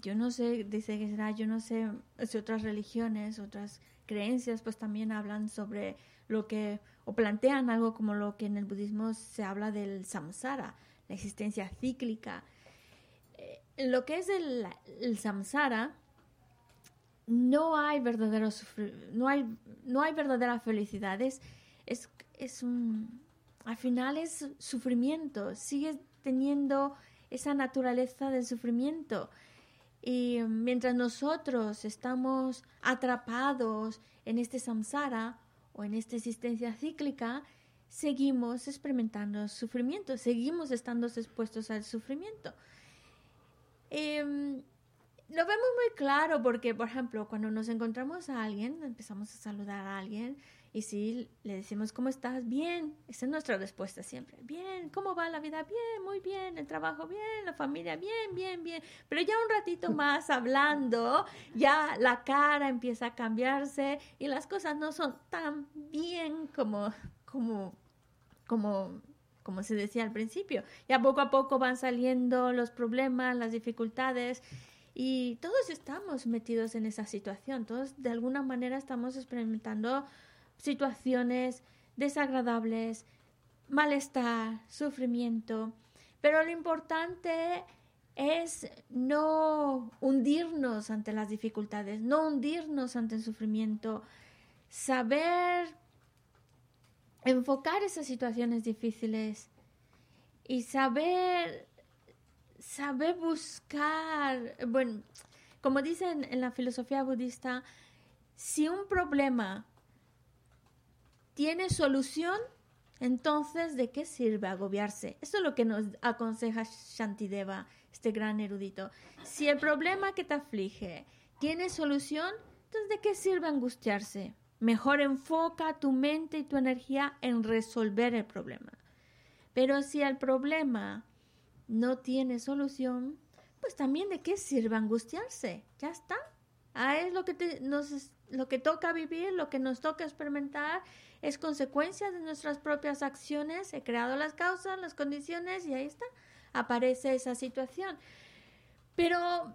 yo no sé, dice será, yo no sé si otras religiones, otras creencias, pues también hablan sobre lo que, o plantean algo como lo que en el budismo se habla del samsara, la existencia cíclica. Eh, lo que es el samsara, no hay verdadero no hay, no hay verdadera felicidad, es, es, un, al final es sufrimiento, sigue teniendo esa naturaleza del sufrimiento. Y mientras nosotros estamos atrapados en este samsara, o en esta existencia cíclica, seguimos experimentando sufrimiento, seguimos estando expuestos al sufrimiento. Em, lo vemos muy claro porque, por ejemplo, cuando nos encontramos a alguien, empezamos a saludar a alguien y si le decimos, ¿cómo estás? Bien, esa es nuestra respuesta siempre. Bien, ¿cómo va la vida? Bien, muy bien, el trabajo bien, la familia bien, bien, bien. Pero ya un ratito más hablando, ya la cara empieza a cambiarse y las cosas no son tan bien como, como, como como se decía al principio. Ya poco a poco van saliendo los problemas, las dificultades y todos estamos metidos en esa situación, todos de alguna manera estamos experimentando situaciones desagradables, malestar, sufrimiento, pero lo importante es no hundirnos ante las dificultades, no hundirnos ante el sufrimiento, saber enfocar esas situaciones difíciles y saber saber buscar, bueno, como dicen en la filosofía budista, si un problema tiene solución, entonces ¿de qué sirve agobiarse? Eso es lo que nos aconseja Shantideva, este gran erudito. Si el problema que te aflige tiene solución, entonces ¿de qué sirve angustiarse? Mejor enfoca tu mente y tu energía en resolver el problema. Pero si el problema no tiene solución, pues también de qué sirve angustiarse. Ya está. Ah, es lo que nos, lo que toca vivir, lo que nos toca experimentar, es consecuencia de nuestras propias acciones. He creado las causas, las condiciones y ahí está. Aparece esa situación. Pero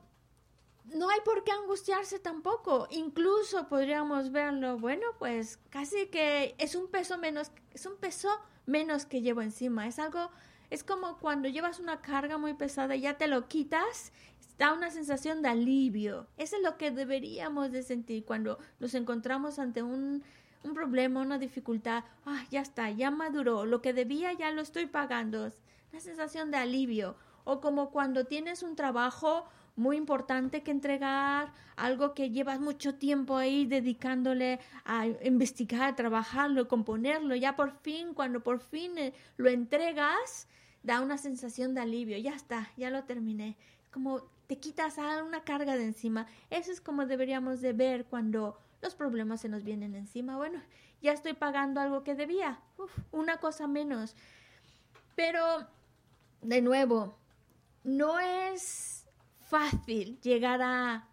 no hay por qué angustiarse tampoco. Incluso podríamos verlo, bueno, pues casi que es un peso menos, es un peso menos que llevo encima. Es algo es como cuando llevas una carga muy pesada y ya te lo quitas, da una sensación de alivio. Eso es lo que deberíamos de sentir cuando nos encontramos ante un, un problema, una dificultad. Ah, ya está, ya maduró, lo que debía ya lo estoy pagando. Una sensación de alivio. O como cuando tienes un trabajo muy importante que entregar, algo que llevas mucho tiempo ahí dedicándole a investigar, trabajarlo, componerlo, ya por fin, cuando por fin eh, lo entregas, da una sensación de alivio, ya está, ya lo terminé. Como te quitas una carga de encima. Eso es como deberíamos de ver cuando los problemas se nos vienen encima. Bueno, ya estoy pagando algo que debía, una cosa menos. Pero, de nuevo, no es fácil llegar a,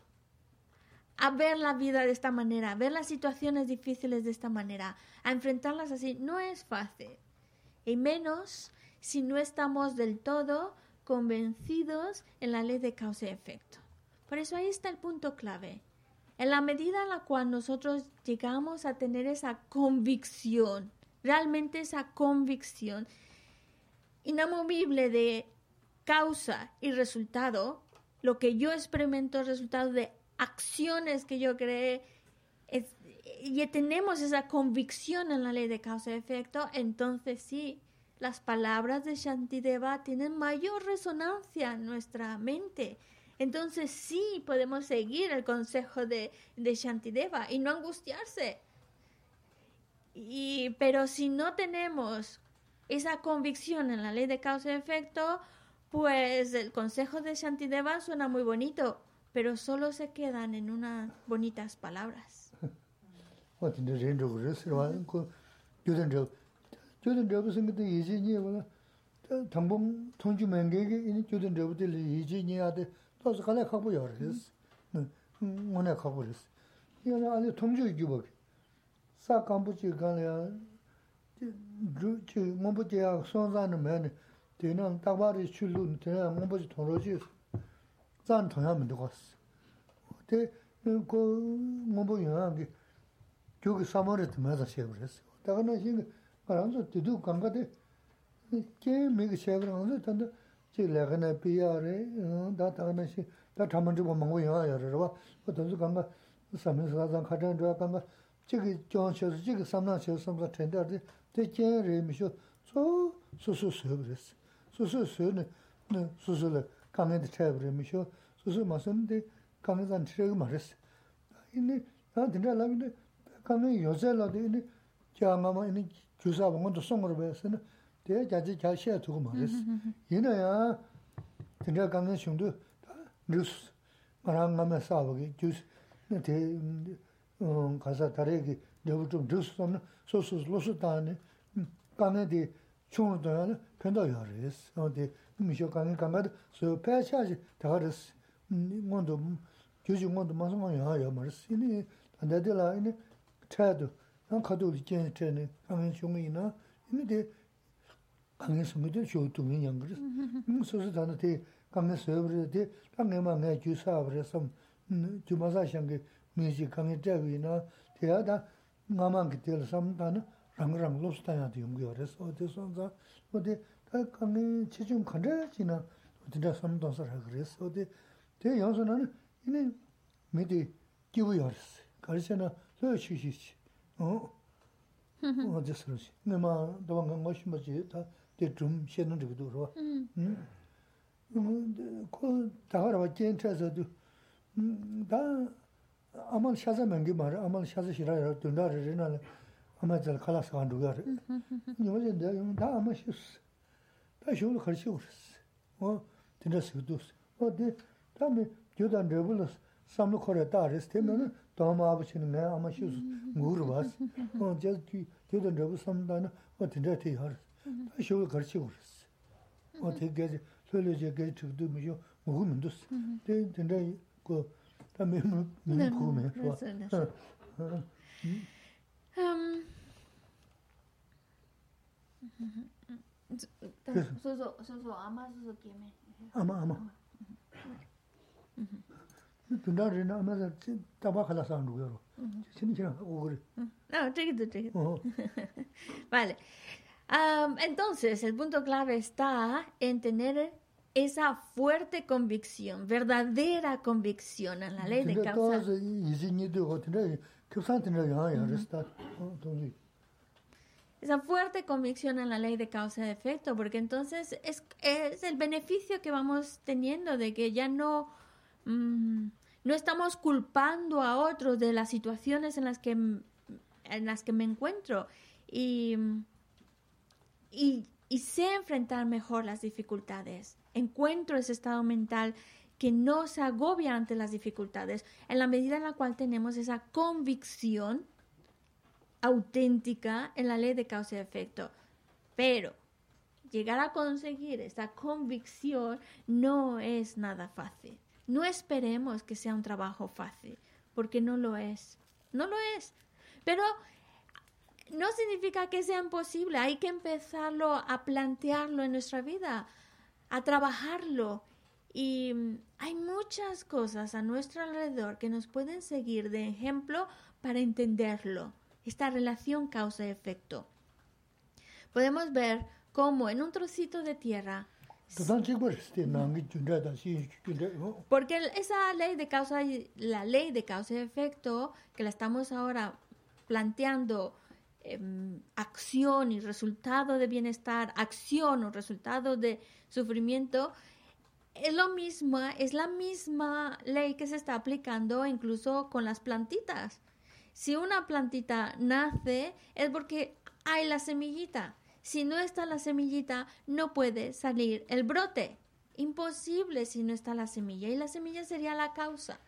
a ver la vida de esta manera, ver las situaciones difíciles de esta manera, a enfrentarlas así. No es fácil. Y menos si no estamos del todo convencidos en la ley de causa y efecto. Por eso ahí está el punto clave. En la medida en la cual nosotros llegamos a tener esa convicción, realmente esa convicción inamovible de causa y resultado, lo que yo experimento es resultado de acciones que yo creé, y tenemos esa convicción en la ley de causa y efecto, entonces sí, las palabras de Shantideva tienen mayor resonancia en nuestra mente. Entonces sí podemos seguir el consejo de, de Shantideva y no angustiarse. Y, pero si no tenemos esa convicción en la ley de causa y efecto, pues el consejo de Shantideva suena muy bonito, pero solo se quedan en unas bonitas palabras. 교든 저부 생각도 이제니 뭐라 당봉 통주 맹게게 이 교든 저부들 이제니 하데 또서 가래 가고 요르스 응 뭐네 가고 그랬어 이거는 아니 통주 이거 사 캄부지 가냐 저 뭐부지야 손자는 맨 되는 딱바리 출루 되는 뭐부지 통로지 잔 통하면 되겠어 근데 그 뭐부 영향이 저기 사모를 맞아 셔 그랬어 다가는 신 rāngzō tīdū kāngā tē kē mīgī shēgā rāngzō tāndā chī lēgā nā pīyā rē, dā tāgā nā shī, dā tāma chī bō mānggō yā yā rā rā wā, tāndā kāngā 수수 수는 수수를 강에도 태버리면서 수수 맞는데 강에서 안 트레고 말았어. 이니 나 진짜 라는데 강에 요새라도 이니 자마마 이니 주사 먹은 것도 송으로 배서는 대 자지 자시야 두고 말았어. 얘나야 진짜 강에 형도 뉴스 말한 거면 싸우게 주스 대 가서 다르게 내가 좀 뉴스 좀 소소 로스 다네 강에디 chung dāyāna pēndā yā rēs. Nādi mīshio kāni kāngādi sōyō pēchāji dhā rēs, ngōndu, gyōchī ngōndu māsā mā yā yā mā rēs. Ini dādi lā, ini chāyadu, nā khatū lī jēn chāyani, kāngi chung yī na, ini dī kāngi sōngi dī shio tūngi yāng rēs. Sōsī dhāna dī kāngi sōyō rē, dī kāngi mā ngā gyū sā rē sam, gyū māsā shāngi mīshī kāngi chāyabī na, dī yā dā ngā māngi dī lā sam dhāna ngā tē lā sām tāna rāng rāng lō sū tāyā tē yōng kī yabarī sō tē sō sā, sō tē tā kāngiān chē chūng kāndā jī nā, tē tā sām tōng sā rā kari sō tē, tē yāng sō nā nā, inī mī tē kī wī yabarī sī, kari sā nā, sō yā shū shī shī. 어. 어디 쓰러지. 내가 도망간 것이 뭐지? 다 대좀 쉬는 데도 그러. 음. 음. 그 다가라 왔jen트에서도 음. 다 아마 샤자면 게 말아. 아마 샤자 싫어요. 돈다르르나. 아마 잘 칼라서 안 두고. 이거는 내가 다 아마 쉬었어. 다 쉬고 가르쳐 버렸어. 어. 진짜스도. 어디 다음에 교단 레벨스 삼로 코레 다르스 때문에 dāma āpa chini ngā āma shūs ngūru bās, ā jā tī tī dā rābu samdā na, ā tī rā tī hāras, tā shūga karchi gōras, ā tī gāzi, sō lō jā gāzi chukdū mi shū ngū mīndus, tī tī rā kō, tā mī mū mī kū mī, shūwa. 소소 아마 소소 게임에 아 そうそうそうそう甘そう決め甘甘等到人那么子大把看到上路了，行不行？我过来。No, chiquito, chiquito. Vale. Entonces, el punto clave está en tener esa fuerte convicción, verdadera convicción en la ley de causa. Esa fuerte convicción en la ley de causa y efecto, porque entonces es, es el beneficio que vamos teniendo de que ya no... Mm, no estamos culpando a otros de las situaciones en las que, en las que me encuentro y, y, sé enfrentar mejor las dificultades. Encuentro ese estado mental que no se agobia ante las dificultades, en la medida en la cual tenemos esa convicción auténtica en la ley de causa y efecto. Pero llegar a conseguir esa convicción no es nada fácil. No esperemos que sea un trabajo fácil, porque no lo es. No lo es. Pero no significa que sea imposible. Hay que empezarlo a plantearlo en nuestra vida, a trabajarlo. Y hay muchas cosas a nuestro alrededor que nos pueden seguir de ejemplo para entenderlo, esta relación causa-efecto. Podemos ver cómo en un trocito de tierra porque esa ley de causa y la ley de causa y efecto que la estamos ahora planteando em, acción y resultado de bienestar, acción o resultado de sufrimiento, es lo mismo, es la misma ley que se está aplicando incluso con las plantitas. Si una plantita nace es porque hay la semillita si no está la semillita, no puede salir el brote. Imposible si no está la semilla. Y la semilla sería la causa.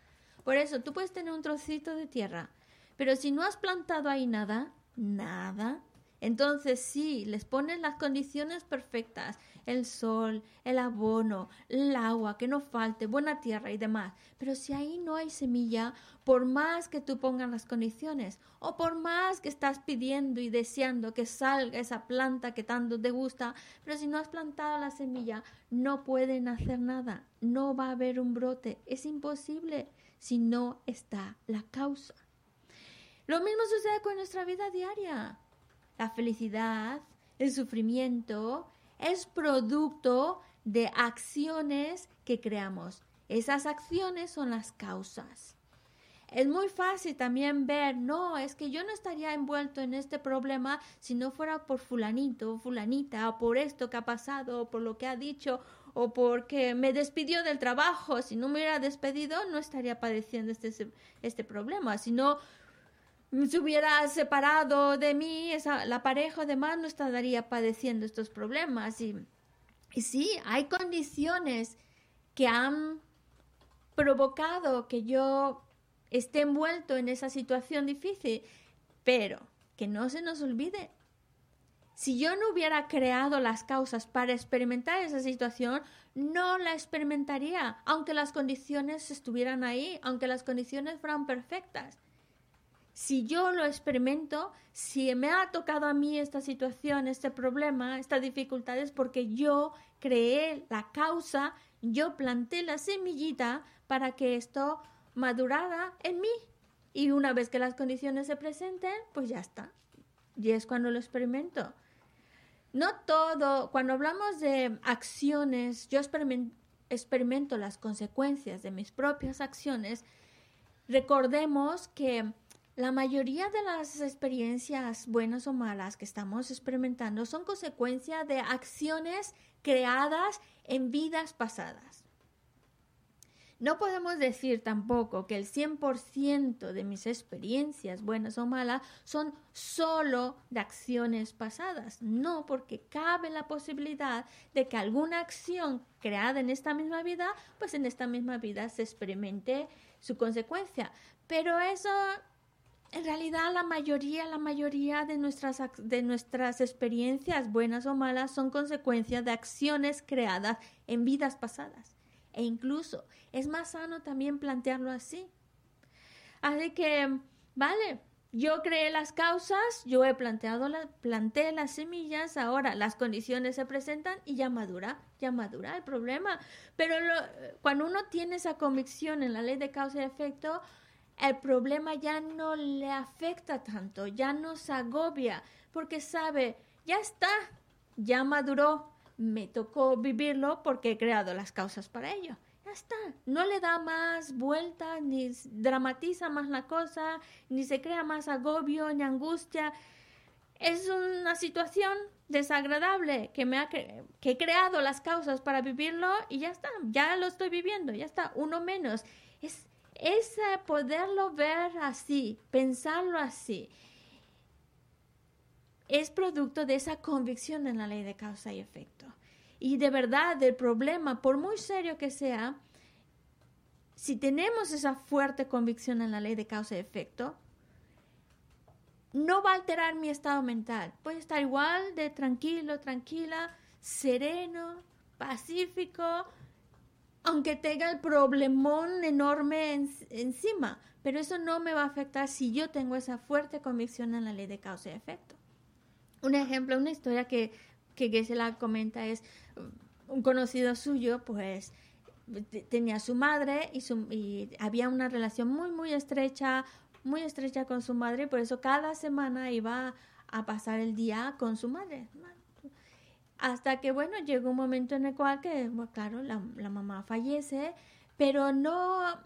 Por eso, tú puedes tener un trocito de tierra, pero si no has plantado ahí nada, nada, entonces sí, les pones las condiciones perfectas, el sol, el abono, el agua, que no falte, buena tierra y demás. Pero si ahí no hay semilla, por más que tú pongas las condiciones, o por más que estás pidiendo y deseando que salga esa planta que tanto te gusta, pero si no has plantado la semilla, no pueden hacer nada, no va a haber un brote, es imposible si no está la causa. Lo mismo sucede con nuestra vida diaria. La felicidad, el sufrimiento, es producto de acciones que creamos. Esas acciones son las causas. Es muy fácil también ver, no, es que yo no estaría envuelto en este problema si no fuera por fulanito o fulanita, o por esto que ha pasado, o por lo que ha dicho, o porque me despidió del trabajo. Si no me hubiera despedido, no estaría padeciendo este, este problema. Si no se hubiera separado de mí, la pareja además no estaría padeciendo estos problemas. Y, y sí, hay condiciones que han provocado que yo esté envuelto en esa situación difícil, pero que no se nos olvide, si yo no hubiera creado las causas para experimentar esa situación, no la experimentaría, aunque las condiciones estuvieran ahí, aunque las condiciones fueran perfectas. Si yo lo experimento, si me ha tocado a mí esta situación, este problema, esta dificultad, es porque yo creé la causa, yo planté la semillita para que esto madurara en mí. Y una vez que las condiciones se presenten, pues ya está. Y es cuando lo experimento. No todo, cuando hablamos de acciones, yo experimento, las consecuencias de mis propias acciones. Recordemos que la mayoría de las experiencias buenas o malas que estamos experimentando son consecuencia de acciones creadas en vidas pasadas. No podemos decir tampoco que el 100% de mis experiencias, buenas o malas, son solo de acciones pasadas. No, porque cabe la posibilidad de que alguna acción creada en esta misma vida, pues en esta misma vida se experimente su consecuencia. Pero eso en realidad la mayoría, la mayoría de nuestras, de nuestras experiencias, buenas o malas, son consecuencia de acciones creadas en vidas pasadas. E incluso es más sano también plantearlo así. Así que, vale, yo creé las causas, yo he planteado la, planté las semillas, ahora las condiciones se presentan y ya madura, ya madura el problema. Pero cuando uno tiene esa convicción en la ley de causa y efecto, el problema ya no le afecta tanto, ya no se agobia, porque sabe, ya está, ya maduró, me tocó vivirlo porque he creado las causas para ello. Ya está, no le da más vuelta, ni dramatiza más la cosa, ni se crea más agobio, ni angustia. Es una situación desagradable que me ha que he creado las causas para vivirlo y ya está, ya lo estoy viviendo, ya está, uno menos. Es, es poderlo ver así, pensarlo así es producto de esa convicción en la ley de causa y efecto. Y de verdad, el problema, por muy serio que sea, si tenemos esa fuerte convicción en la ley de causa y efecto, no va a alterar mi estado mental. Puede estar igual de tranquilo, tranquila, sereno, pacífico, aunque tenga el problemón enorme encima. Pero eso no me va a afectar si yo tengo esa fuerte convicción en la ley de causa y efecto. Un ejemplo, una historia que, que la comenta es un conocido suyo, pues tenía su madre y, su, y había una relación muy, muy estrecha, muy estrecha con su madre, por eso cada semana iba a pasar el día con su madre. Hasta que, bueno, llegó un momento en el cual que, claro, la, la mamá fallece, pero no,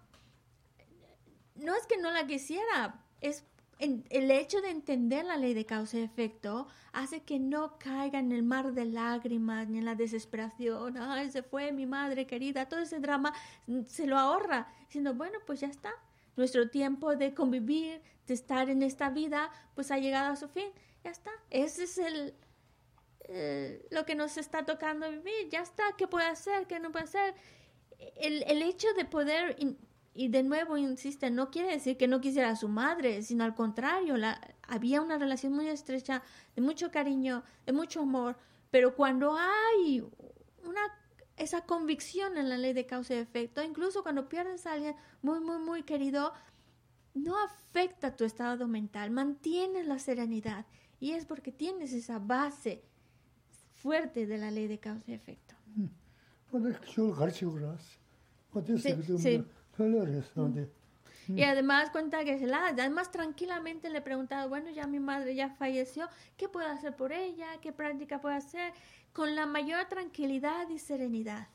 no es que no la quisiera, es el hecho de entender la ley de causa y efecto hace que no caiga en el mar de lágrimas ni en la desesperación. Ay, se fue mi madre querida. Todo ese drama mm, se lo ahorra, diciendo, bueno, pues ya está. Nuestro tiempo de convivir, de estar en esta vida, pues ha llegado a su fin. Ya está. Ese es el, eh, lo que nos está tocando vivir. Ya está. ¿Qué puede hacer? ¿Qué no puede hacer? El, el hecho de poder y de nuevo, insiste, no quiere decir que no quisiera a su madre, sino al contrario, había una relación muy estrecha, de mucho cariño, de mucho amor, pero cuando hay una, esa convicción en la ley de causa y efecto, incluso cuando pierdes a alguien muy, muy, muy querido, no afecta tu estado mental, mantienes la serenidad y es porque tienes esa base fuerte de la ley de causa y efecto. sí. Y además cuenta que se la, además tranquilamente le he preguntado, bueno, ya mi madre ya falleció, ¿qué puedo hacer por ella? ¿Qué práctica puedo hacer? Con la mayor tranquilidad y serenidad.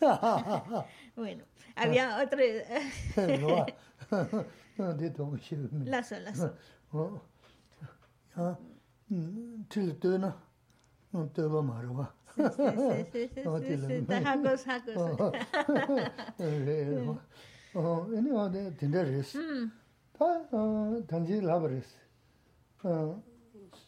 bueno, había otro... las olas. sí, sí, 야 틀드나 너때로 말어봐 어딜 다하고 사고 어 어, 아니 어디 된다레스. 다 단지 라버레스. 어,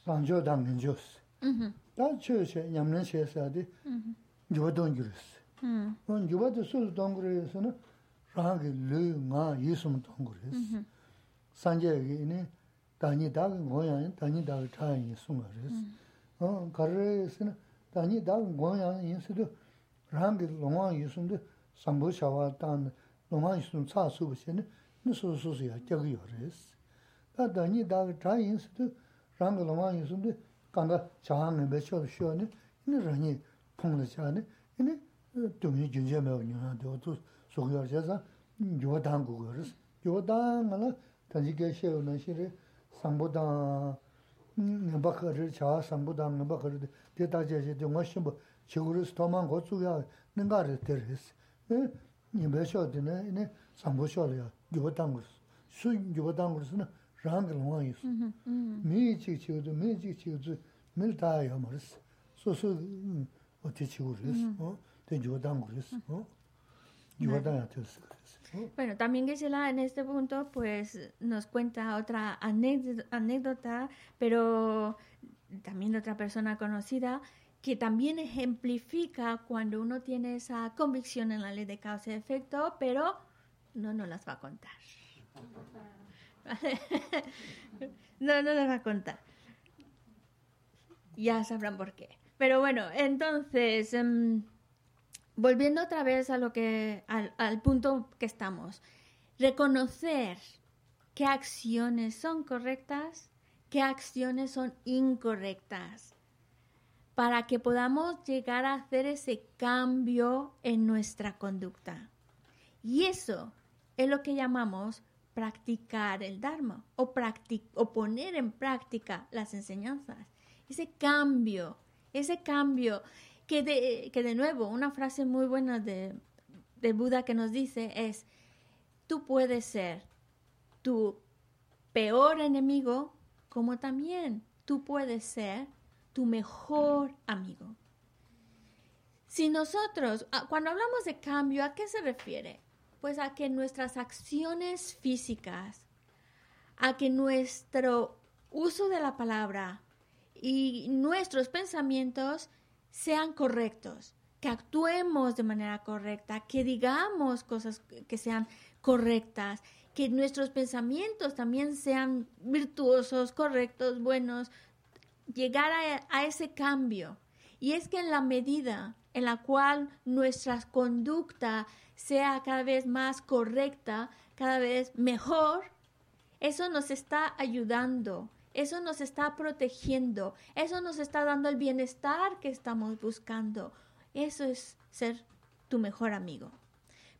산조 당근조스. 음. 다 쳐셔 냠는 셔서디. 음. 조던 그랬어. 음. 온 조바도 술 동그레스는 라게 르가 예수만 동그레스. 산제기니 다니 다 고양 다니 다 차이 숨어레스. 어, 가르스는 다니 다 고양 인스도 랑게 롱아 예수도 삼보샤와 단 롱아 예수 차수부시네 누수수수야 저기 요레스. 다 다니 다 차이 인스도 랑게 롱아 예수도 간다 자항에 배쳐 쉬어네. 이 라니 풍르자네. 이 sambudan ngamba khari cha sambudan ngamba khari de ta je je de ngashim bo chiguru stoman go chu ya ninga re ter his ni be sho de ne ne sambu sho ya gyo dang gus su gyo dang gus na rang lo wa yis mi chi chi de mi chi chi de mil da ya ma res so so o te chi gu res o te gyo dang gus o gyo dang ya te Bueno, también Gisela en este punto pues nos cuenta otra anécdota, pero también de otra persona conocida que también ejemplifica cuando uno tiene esa convicción en la ley de causa y efecto, pero no nos las va a contar. no, no las va a contar. Ya sabrán por qué. Pero bueno, entonces... Um, volviendo otra vez a lo que, al, punto que estamos, reconocer qué acciones son correctas, qué acciones son incorrectas, para que podamos llegar a hacer ese cambio en nuestra conducta. Y eso es lo que llamamos practicar el Dharma o, practi- o poner en práctica las enseñanzas. Ese cambio, ese cambio que de, que de nuevo, una frase muy buena de, de Buda que nos dice es, tú puedes ser tu peor enemigo como también tú puedes ser tu mejor amigo. Si nosotros, ah, cuando hablamos de cambio, ¿a qué se refiere? Pues a que nuestras acciones físicas, a que nuestro uso de la palabra y nuestros pensamientos sean correctos, que actuemos de manera correcta, que digamos cosas que sean correctas, que nuestros pensamientos también sean virtuosos, correctos, buenos, llegar a, a ese cambio. Y es que en la medida en la cual nuestra conducta sea cada vez más correcta, cada vez mejor, eso nos está ayudando, eso nos está protegiendo, eso nos está dando el bienestar que estamos buscando. Eso es ser tu mejor amigo.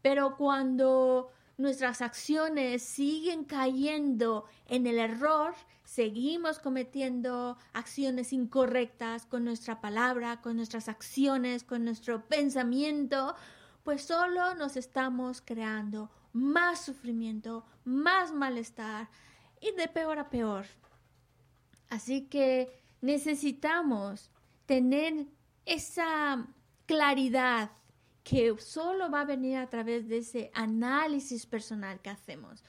Pero cuando nuestras acciones siguen cayendo en el error, seguimos cometiendo acciones incorrectas con nuestra palabra, con nuestras acciones, con nuestro pensamiento, pues solo nos estamos creando más sufrimiento, más malestar y de peor a peor. Así que necesitamos tener esa claridad que solo va a venir a través de ese análisis personal que hacemos,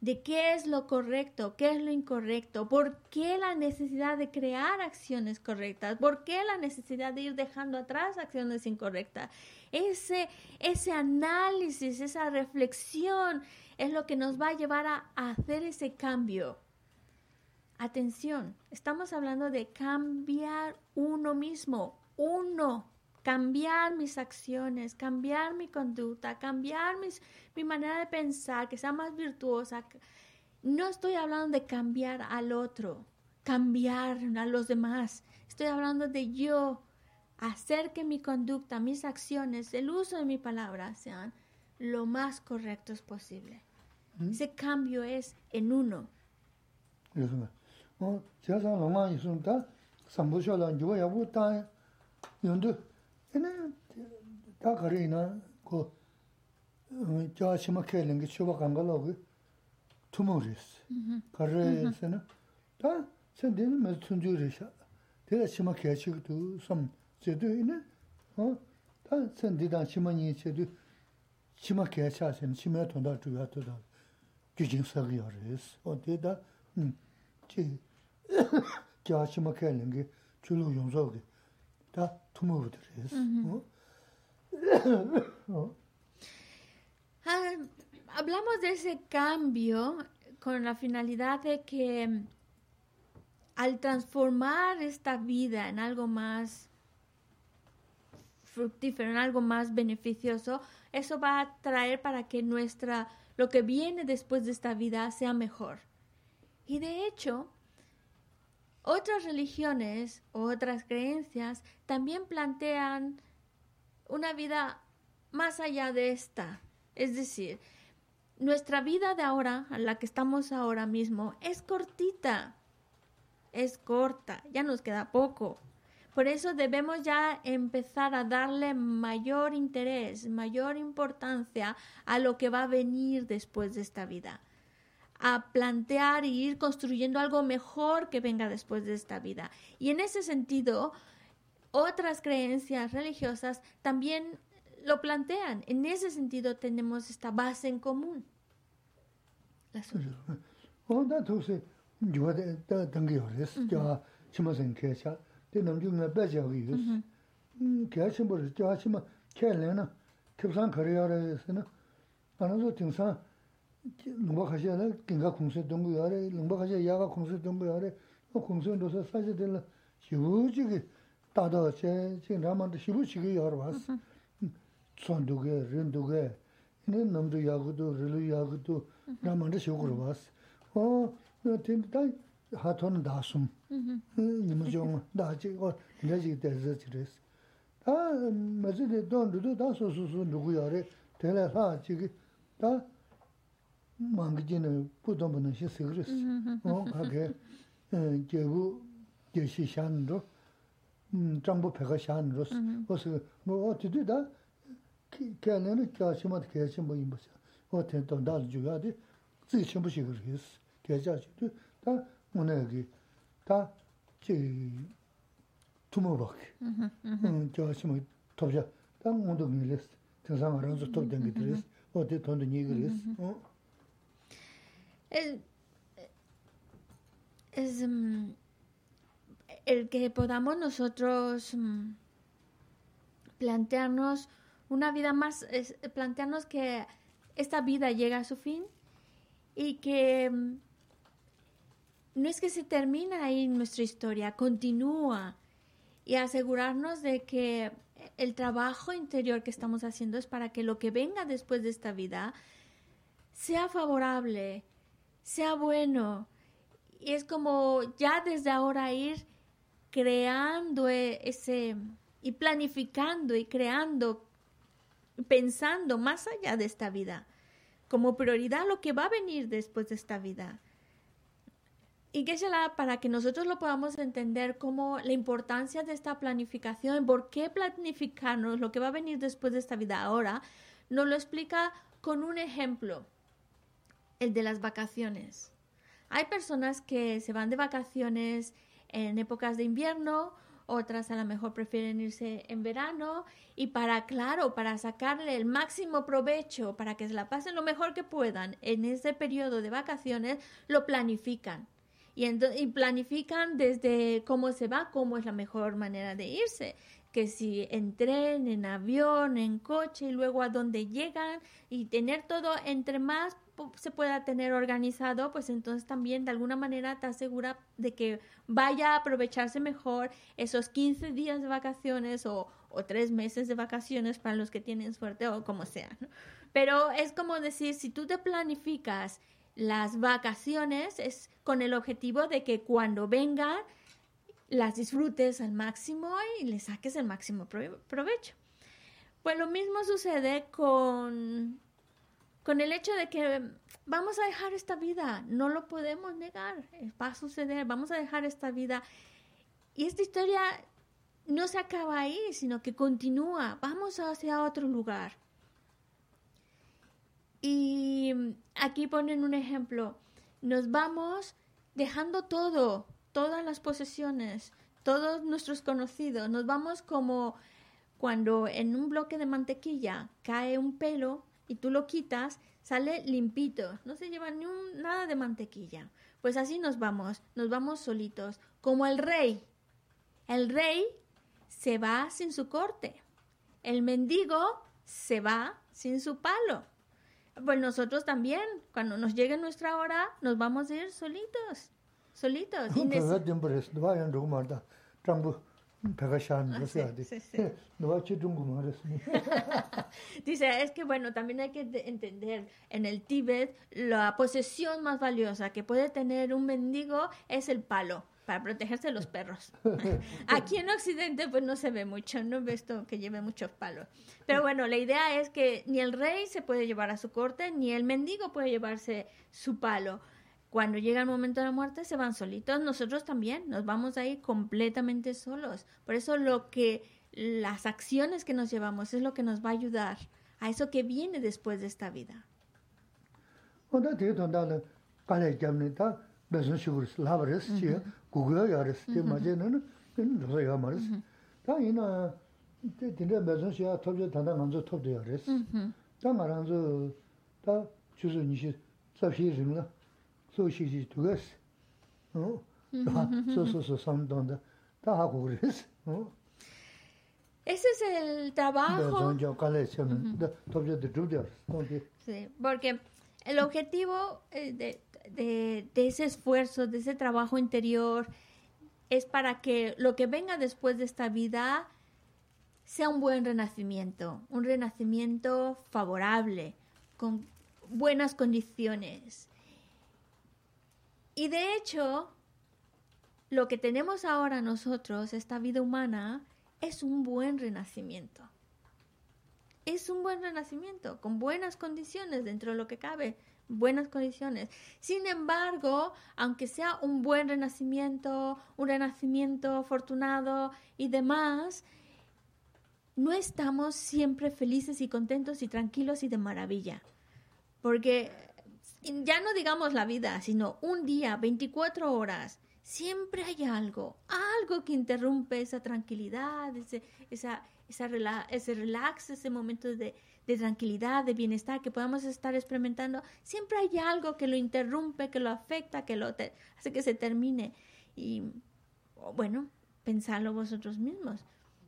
de qué es lo correcto, qué es lo incorrecto, por qué la necesidad de crear acciones correctas, por qué la necesidad de ir dejando atrás acciones incorrectas. Ese, ese análisis, esa reflexión es lo que nos va a llevar a, a hacer ese cambio. Atención, estamos hablando de cambiar uno mismo, uno, cambiar mis acciones, cambiar mi conducta, cambiar mis, mi manera de pensar, que sea más virtuosa. No estoy hablando de cambiar al otro, cambiar a los demás. Estoy hablando de yo hacer que mi conducta, mis acciones, el uso de mi palabra sean lo más correctos posible. Ese cambio es en uno. Es. 제가 로마 있으면 삼부셔라 주야 부타 연도 얘네 다 가리나 그 저시마 켈링 게 추바 간걸로 그 투모리스 가르에서는 다 선대는 몇 순주리샤 내가 시마 개치도 좀 제도 있네. 어? 다 선디다 치마니 제도 치마 개차선 치마 돈다 주야도다. 규진 서기어스. 어디다 음. 지 gyāshima kaya ki. Hablamos de ese cambio con la finalidad de que mm, al transformar esta vida en algo más fructífero, en algo más beneficioso, eso va a traer para que nuestra, lo que viene después de esta vida sea mejor. Y de hecho, otras religiones o otras creencias también plantean una vida más allá de esta. Es decir, nuestra vida de ahora, a la que estamos ahora mismo, es cortita. Es corta, ya nos queda poco. Por eso debemos ya empezar a darle mayor interés, mayor importancia a lo que va a venir después de esta vida. A plantear y ir construyendo algo mejor que venga después de esta vida. Y en ese sentido, otras creencias religiosas también lo plantean. En ese sentido tenemos esta base en común. La 농가 가셔야 긴가 공세 동부 아래 농가 가셔야 야가 공세 동부 아래 그 공세로서 사실 될 휴지기 다도 제 지금 라만도 휴지기 여러 왔어. 손두개 른두개 네 남도 야구도 르르 야구도 라만도 쇼그로 왔어. 어, 너 진짜 하톤 다숨. 음, 좀 다지 어 내지 대서 지레스. 다 맞으데 돈도 다 소소소 누구야래 대래 하 지기 다 māngi jīne pūdōmba nā shī sīgirīs. Wā kā kē jēgu jē shī shāni rō, chāngbō pēkā shāni rōs. Wā sī, wā tī tī dā, kia nē nā kia shī mā tā kia shī mbō yīmbō shā. Wā tēn tōng dā rī jū yā dī, zī shī mbō shīgirīs, kia chā shī tū, dā wā nā kī, dā jī tūmō bā kī, kia shī mā tōp shā, dā ngō tō ngī rīs, tēng sā ngā rāng sō tōp tēng kī tī rīs, wā tī tōng tō ngī kī rīs. El, es mm, el que podamos nosotros mm, plantearnos una vida más, plantearnos que esta vida llega a su fin y que mm, no es que se termina ahí nuestra historia, continúa y asegurarnos de que el trabajo interior que estamos haciendo es para que lo que venga después de esta vida sea favorable, sea bueno. Y es como ya desde ahora ir creando e- ese y planificando y creando, pensando más allá de esta vida, como prioridad lo que va a venir después de esta vida. Y que será para que nosotros lo podamos entender como la importancia de esta planificación, por qué planificarnos lo que va a venir después de esta vida ahora, nos lo explica con un ejemplo, el de las vacaciones. Hay personas que se van de vacaciones en épocas de invierno, otras a lo mejor prefieren irse en verano y para, claro, para sacarle el máximo provecho, para que se la pasen lo mejor que puedan en ese periodo de vacaciones, lo planifican. Y, y planifican desde cómo se va, cómo es la mejor manera de irse. Que si en tren, en avión, en coche y luego a dónde llegan y tener todo entre más se pueda tener organizado, pues entonces también de alguna manera te asegura de que vaya a aprovecharse mejor esos 15 días de vacaciones o, o tres meses de vacaciones para los que tienen suerte o como sea. Pero es como decir, si tú te planificas las vacaciones es con el objetivo de que cuando vengan las disfrutes al máximo y le saques el máximo prove- provecho. Pues lo mismo sucede con, con el hecho de que vamos a dejar esta vida, no lo podemos negar, va a suceder, vamos a dejar esta vida. Y esta historia no se acaba ahí, sino que continúa, vamos hacia otro lugar. Y aquí ponen un ejemplo. Nos vamos dejando todo, todas las posesiones, todos nuestros conocidos, nos vamos como cuando en un bloque de mantequilla cae un pelo y tú lo quitas, sale limpito, no se lleva ni un, nada de mantequilla. Pues así nos vamos, nos vamos solitos, como el rey. El rey se va sin su corte, el mendigo se va sin su palo. Pues nosotros también, cuando nos llegue nuestra hora, nos vamos a ir solitos, solitos. Y nece- Dice, es que bueno, también hay que de- entender, en el Tíbet, la posesión más valiosa que puede tener un mendigo es el palo para protegerse de los perros. Aquí en Occidente pues no se ve mucho, no ves esto que lleve muchos palos. Pero bueno, la idea es que ni el rey se puede llevar a su corte, ni el mendigo puede llevarse su palo. Cuando llega el momento de la muerte se van solitos, nosotros también nos vamos a ir completamente solos. Por eso lo que las acciones que nos llevamos es lo que nos va a ayudar a eso que viene después de esta vida. Sō shī shī tūgās rā sō sō sō sāṃ tōnda tā hā Ese es el trabajo. Sí, porque el objetivo eh, de, de- de ese esfuerzo, de ese trabajo interior, es para que lo que venga después de esta vida sea un buen renacimiento, un renacimiento favorable, con buenas condiciones. Y de hecho, lo que tenemos ahora nosotros, esta vida humana, es un buen renacimiento es un buen renacimiento, con buenas condiciones dentro de lo que cabe, buenas condiciones. Sin embargo, aunque sea un buen renacimiento, un renacimiento afortunado y demás, no estamos siempre felices y contentos y tranquilos y de maravilla. Porque ya no digamos la vida, sino un día, 24 horas, siempre hay algo, algo que interrumpe esa tranquilidad, ese, esa, esa rela- ese relax, ese momento de, de tranquilidad, de bienestar que podamos estar experimentando. Siempre hay algo que lo interrumpe, que lo afecta, que lo hace que se termine. Y bueno, pensarlo vosotros mismos.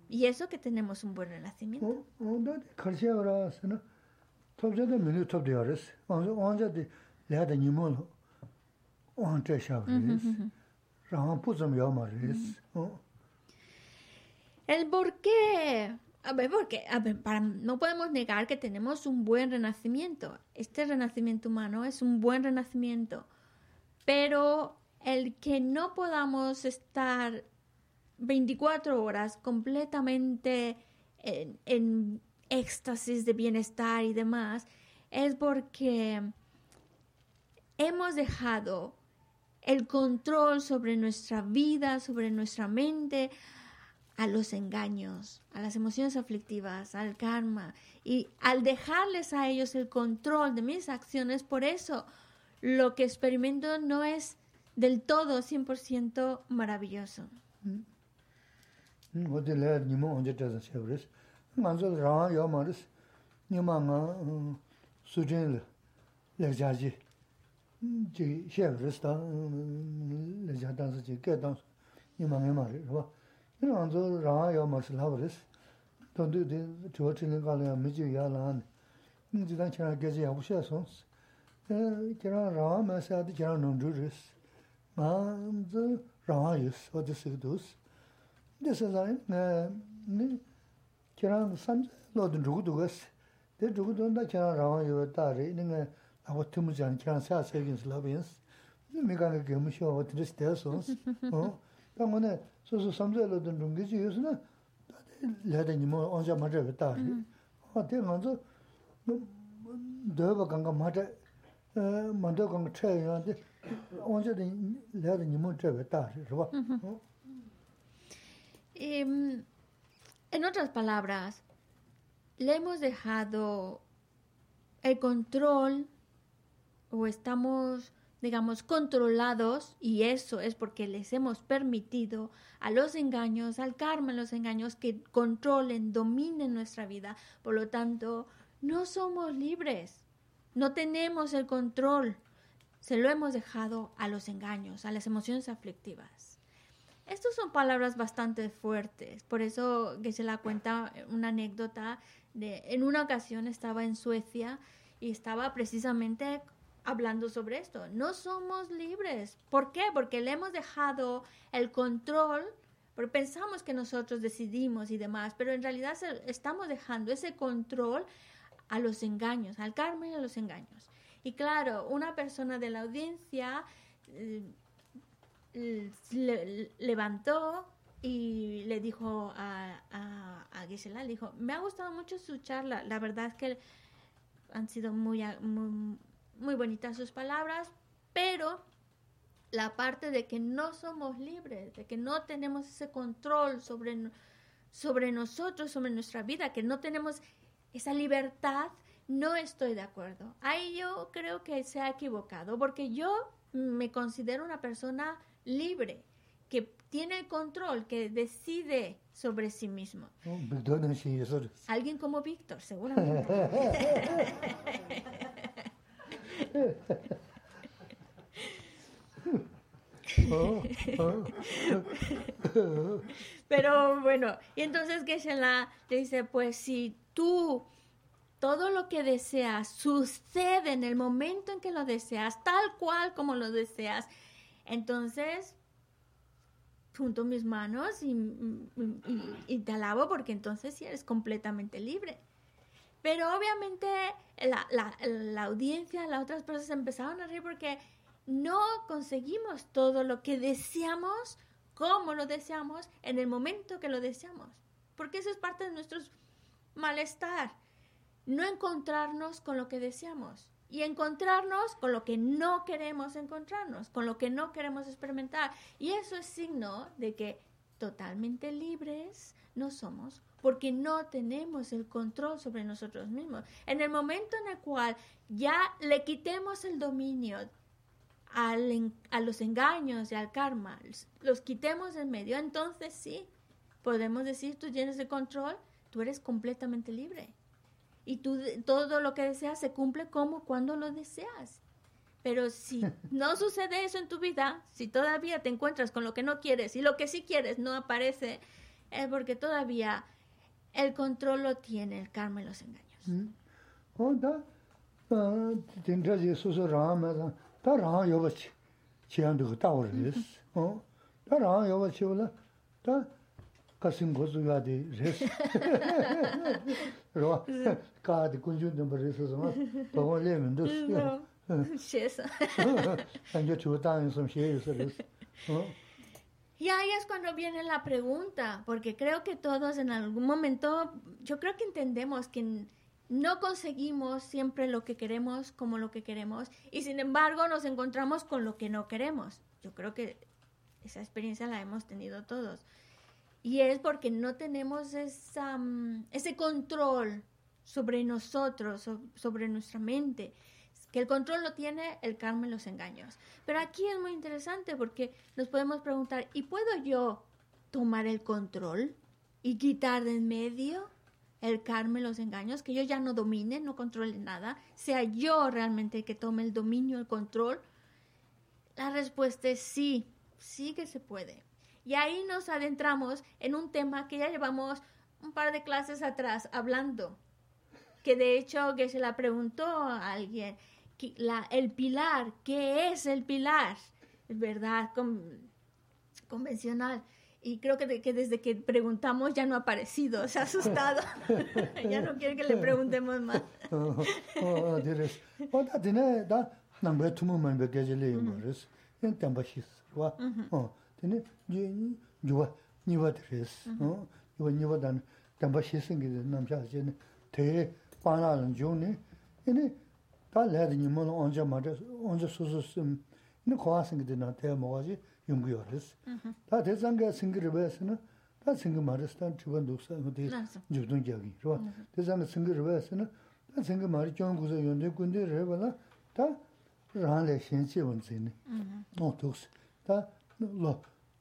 Y eso que tenemos un buen renacimiento. Rīs El por qué. A ver, porque a ver, para, no podemos negar que tenemos un buen renacimiento. Este renacimiento humano es un buen renacimiento. Pero el que no podamos estar 24 horas completamente en, en éxtasis de bienestar y demás es porque hemos dejado el control sobre nuestra vida, sobre nuestra mente, a los engaños, a las emociones aflictivas, al karma. Y al dejarles a ellos el control de mis acciones, por eso lo que experimento no es del todo 100% maravilloso. 제 셰브르스타 레자단스 제 깨단 이마메 말이 봐. 이런 안저 라야 마슬 하버스. 돈도 데 조치는 가려 미지 야란. 인지단 차라 게지 하고셔서. 에 제가 라 마사디 제가 논두르스. 마저 라이스 어디스도스. 데서는 네 제가 삼 로드 누구도스. 데 누구도나 제가 라와 요다리 이는 zari, ni kiraan san lodin rugu dugas, de de de de rewa dari, riba. Em, en otras palabras, le hemos dejado el control o estamos digamos, controlados, y eso es porque les hemos permitido a los engaños, al karma, los engaños que controlen, dominen nuestra vida. Por lo tanto, no somos libres, no tenemos el control, se lo hemos dejado a los engaños, a las emociones aflictivas. Estas son palabras bastante fuertes, por eso que se la cuenta una anécdota de en una ocasión estaba en Suecia y estaba precisamente hablando sobre esto. No somos libres. ¿Por qué? Porque le hemos dejado el control, porque pensamos que nosotros decidimos y demás, pero en realidad estamos dejando ese control a los engaños, al karma y a los engaños. Y claro, una persona de la audiencia eh, levantó y le dijo a, a, Gisela, le dijo, me ha gustado mucho su charla, la verdad es que han sido muy, muy muy bonitas sus palabras, pero la parte de que no somos libres, de que no tenemos ese control sobre, sobre nosotros, sobre nuestra vida, que no tenemos esa libertad, no estoy de acuerdo. Ahí yo creo que se ha equivocado, porque yo me considero una persona libre, que tiene el control, que decide sobre sí mismo. Alguien como Víctor, seguramente. Pero bueno, y entonces Geshe-la le dice, pues si tú todo lo que deseas sucede en el momento en que lo deseas, tal cual como lo deseas, entonces junto mis manos y, y te alabo porque entonces sí eres completamente libre. Pero obviamente la, la, la audiencia, las otras personas empezaron a reír porque no conseguimos todo lo que deseamos, como lo deseamos, en el momento que lo deseamos. Porque eso es parte de nuestro malestar. No encontrarnos con lo que deseamos y encontrarnos con lo que no queremos encontrarnos, con lo que no queremos experimentar. Y eso es signo de que totalmente libres no somos porque no tenemos el control sobre nosotros mismos. En el momento en el cual ya le quitemos el dominio a los engaños y al karma, los quitemos en medio, entonces sí, podemos decir, tú tienes el control, tú eres completamente libre. Y tú, todo lo que deseas se cumple como cuando lo deseas. Pero si no sucede eso en tu vida, si todavía te encuentras con lo que no quieres y lo que sí quieres no aparece, es porque todavía el control lo tiene el karma y los engaños. Tendrá rama, rama chiando rama ola, kasim gozu res, ro, ka de kunjun de res pa le men dos, en som res. Y ahí es cuando viene la pregunta, porque creo que todos en algún momento, yo creo que entendemos que no conseguimos siempre lo que queremos como lo que queremos y sin embargo nos encontramos con lo que no queremos. Yo creo que esa experiencia la hemos tenido todos. Y es porque no tenemos esa, mm, ese control sobre nosotros, sobre nuestra mente que el control lo tiene el karma y los engaños. Pero aquí es muy interesante porque nos podemos preguntar, ¿y puedo yo tomar el control y quitar de en medio el karma y los engaños? Que yo ya no domine, no controle nada, sea yo realmente que tome el dominio, el control. La respuesta es sí, sí que se puede. Y ahí nos adentramos en un tema que ya llevamos un par de clases atrás hablando, que de hecho que se la preguntó a alguien, la, el pilar, ¿qué es el pilar? Es verdad, convencional. Y creo que, que, desde que preguntamos ya no ha aparecido, se ha asustado. ya no quiere que le preguntemos más. 다 레드 님은 언제 말해 언제 수수심 니 과하신 게 되나 대 먹어지 연구열스 다 대상가 생기를 배스는 다 생기 말했던 주변 독사 근데 주동 이야기 좋아. 대상가 생기를 배스는 다 생기 말이 좀 구서 연대 군데 레벨라 다 라한데 신체 원진이 어 독스 다로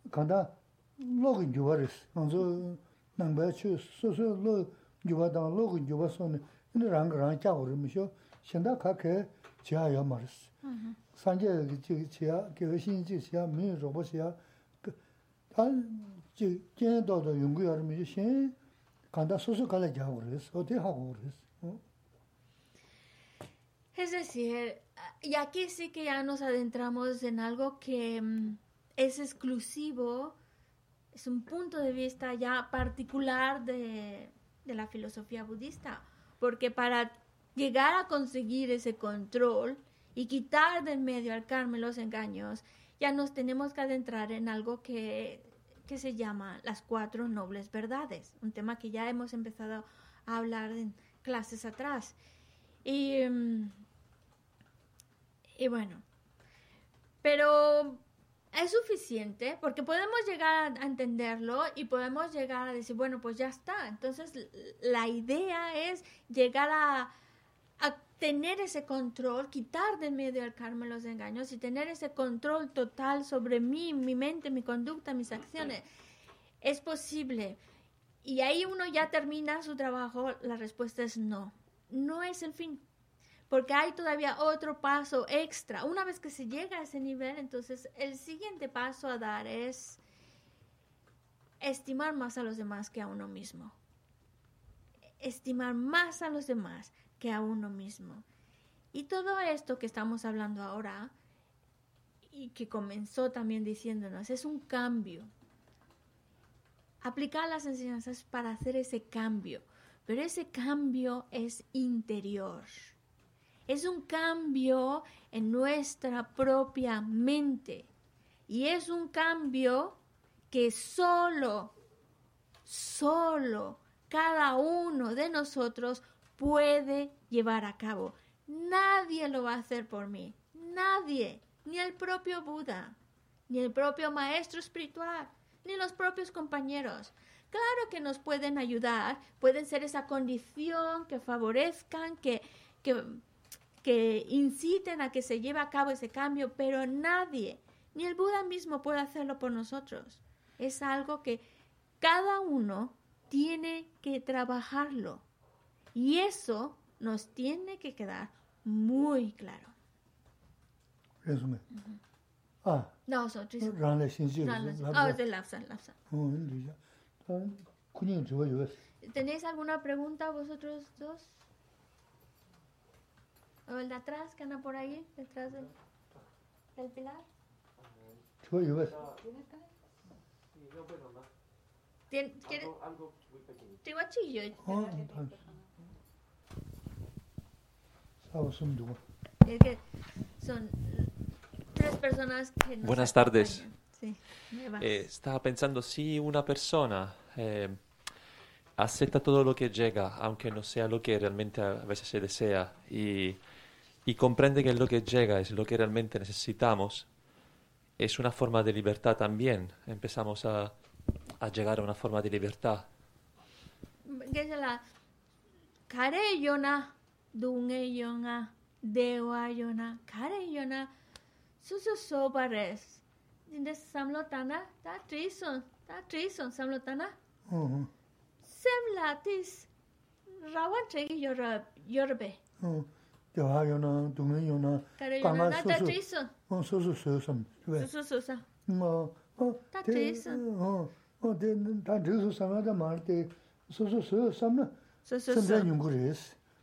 간다 로그 주버스 먼저 남배 추 소소 로 주바다 로그 주바서는 근데 랑 랑자 오르면서 chī chīyā, mī rō bā chīyā, tā jī kēn dō dō yung gu yā rī mī shō, xiān kāndā sō sō kā lā kia wā rī sī, o tē hā wā rī sī. Es decir, y aquí sí que ya nos adentramos en algo que mm, es exclusivo, es un punto de vista ya particular de, de la filosofía budista, porque para llegar a conseguir ese control y quitar del medio al karma y los engaños, ya nos tenemos que adentrar en algo que, que se llama las cuatro nobles verdades, un tema que ya hemos empezado a hablar en clases atrás. Y, mm, y bueno, pero es suficiente porque podemos llegar a entenderlo y podemos llegar a decir, bueno, pues ya está. Entonces la idea es llegar a tener ese control, quitar de medio al karma los engaños y tener ese control total sobre mí, mi mente, mi conducta, mis acciones. Es posible. Y ahí uno ya termina su trabajo, la respuesta es no. No es el fin porque hay todavía otro paso extra. Una vez que se llega a ese nivel, entonces el siguiente paso a dar es estimar más a los demás que a uno mismo. Estimar más a los demás que a uno mismo. Y todo esto que estamos hablando ahora y que comenzó también diciéndonos es un cambio. Aplicar las enseñanzas para hacer ese cambio, pero ese cambio es interior. Es un cambio en nuestra propia mente. Y es un cambio que solo, solo cada uno de nosotros puede llevar a cabo. Nadie lo va a hacer por mí. Nadie. Ni el propio Buda, ni el propio maestro espiritual, ni los propios compañeros. Claro que nos pueden ayudar, pueden ser esa condición que favorezcan, que, que que inciten a que se lleve a cabo ese cambio, pero nadie, ni el Buda mismo puede hacerlo por nosotros. Es algo que cada uno tiene que trabajarlo. Y eso nos tiene que quedar muy claro. Resumen. Ah. No, so, just- rāng lé xīn chī no, rī no, oh, es de sī. ¿Tenéis alguna pregunta vosotros dos? ¿O el de atrás que anda por ahí, detrás del, del pilar? ¿Tien- ¿Quiere? Algo muy pequeño. Es que son tres personas que nos Buenas tardes. Sí. Eh, estaba pensando, si una persona eh, acepta todo lo que llega, aunque no sea lo que realmente a veces se desea, y, y comprende que lo que llega es lo que realmente necesitamos, es una forma de libertad también. Empezamos a, a llegar a una forma de libertad. dunge yona, dewa yona, kare yona, susu soba res. Dinde samlotana, ta trison, ta trison samlotana. Sem latis, rawan tregi yorbe. Dewa yona, dunge yona, kama susu. Ta trison. Susu susam. Susu susam. Ta trison. Ta trison samlata marte, susu susam na, samlata yungu res.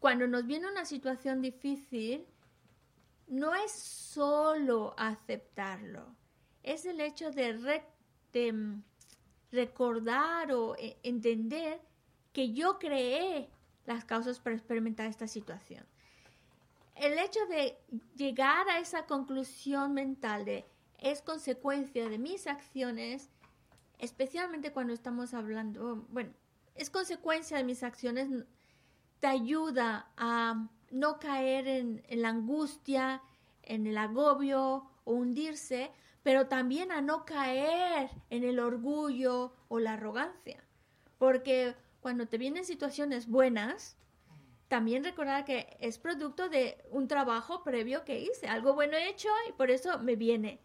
cuando nos viene una situación difícil, no es solo aceptarlo. Es el hecho de, mm, recordar o e- entender que yo creé las causas para experimentar esta situación el hecho de llegar a esa conclusión mental de es consecuencia de mis acciones, especialmente cuando estamos hablando, bueno, es consecuencia de mis acciones, te ayuda a no caer en, en la angustia, en el agobio o hundirse, pero también a no caer en el orgullo o la arrogancia. Porque cuando te vienen situaciones buenas, también recordar que es producto de un trabajo previo que hice, algo bueno he hecho y por eso me viene.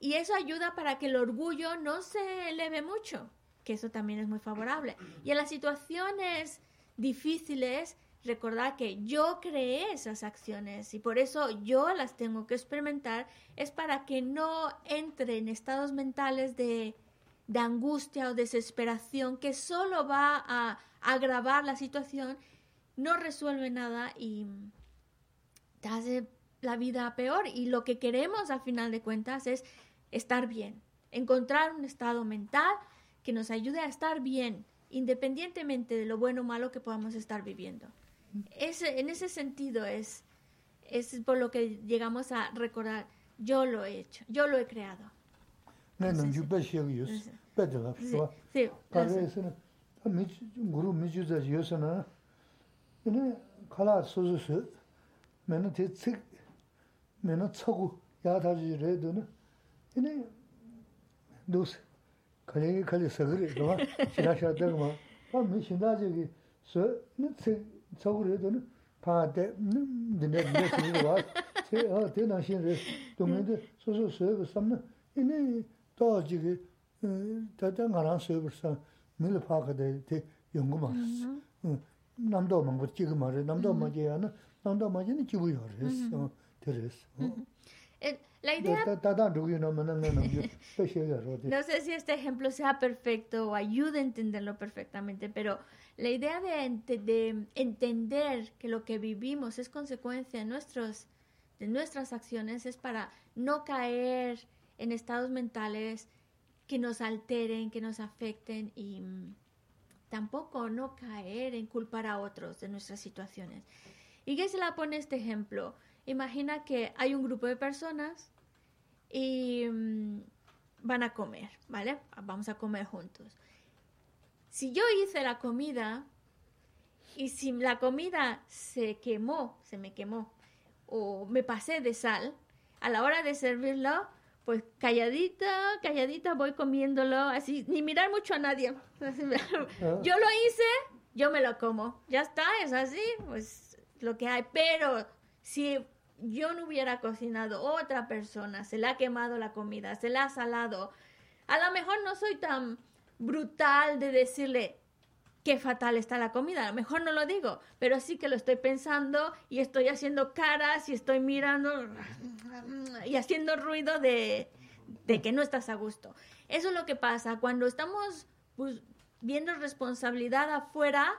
Y eso ayuda para que el orgullo no se eleve mucho, que eso también es muy favorable. Y en las situaciones difíciles, recordar que yo creé esas acciones y por eso yo las tengo que experimentar, es para que no entre en estados mentales de, de angustia o desesperación que solo va a agravar la situación, no resuelve nada y te hace la vida peor. Y lo que queremos al final de cuentas es estar bien, encontrar un estado mental que nos ayude a estar bien, independientemente de lo bueno o malo que podamos estar viviendo. Ese, en ese sentido es, es por lo que llegamos a recordar, yo lo he hecho, yo lo he creado. Nē Sí, nāng sí. jū bē shiag yus, Sí. bē dāgā, Sí, shuwa. sí, Kā gracias. rē sā nā, tā mī chū, ngurū mī chū zā yus nā, yinā kālā sū sū sū, mē nā tē cik, mē nā cagu yā tā jī rē dō nā, yinā dōs, kāli kī kāli sā gārī, dō mā, shirā shā dā mā, tā mī shindā jī kī sū, yinā cik, cagu rē dō nā, pā tē, nā, dīnā dīnā sī rī wā, tē, ā, tē nā shīn rē, dō mē tē sū sū sū bā sām nā, yinā dā jī kī, tā tā ngā rā sū bā sā, mī lī pā kā tē, tē yungu mā rī sī. 남도 망고 지금 말해 남도 마제야는 남도 마제는 지구요 그랬어 그랬어 Eh, No sé si este ejemplo sea perfecto o ayude a entenderlo perfectamente, pero la idea de, entender que lo que vivimos es consecuencia de, nuestros, de nuestras acciones es para no caer en estados mentales que nos alteren, que nos afecten y mm, tampoco no caer en culpar a otros de nuestras situaciones. ¿Y qué se la pone este ejemplo? Imagina que hay un grupo de personas y mm, van a comer, ¿vale? Vamos a comer juntos. Si yo hice la comida y si la comida se quemó, se me quemó, o me pasé de sal, a la hora de servirlo, pues calladita, calladita voy comiéndolo, así, ni mirar mucho a nadie. Yo lo hice, yo me lo como. Ya está, es así, pues lo que hay. Pero si yo no hubiera cocinado, otra persona se le ha quemado la comida, se la ha salado, a lo mejor no soy tan brutal de decirle qué fatal está la comida. A lo mejor no lo digo, pero sí que lo estoy pensando y estoy haciendo caras y estoy mirando y haciendo ruido de, de que no estás a gusto. Eso es lo que pasa cuando estamos pues, viendo responsabilidad afuera,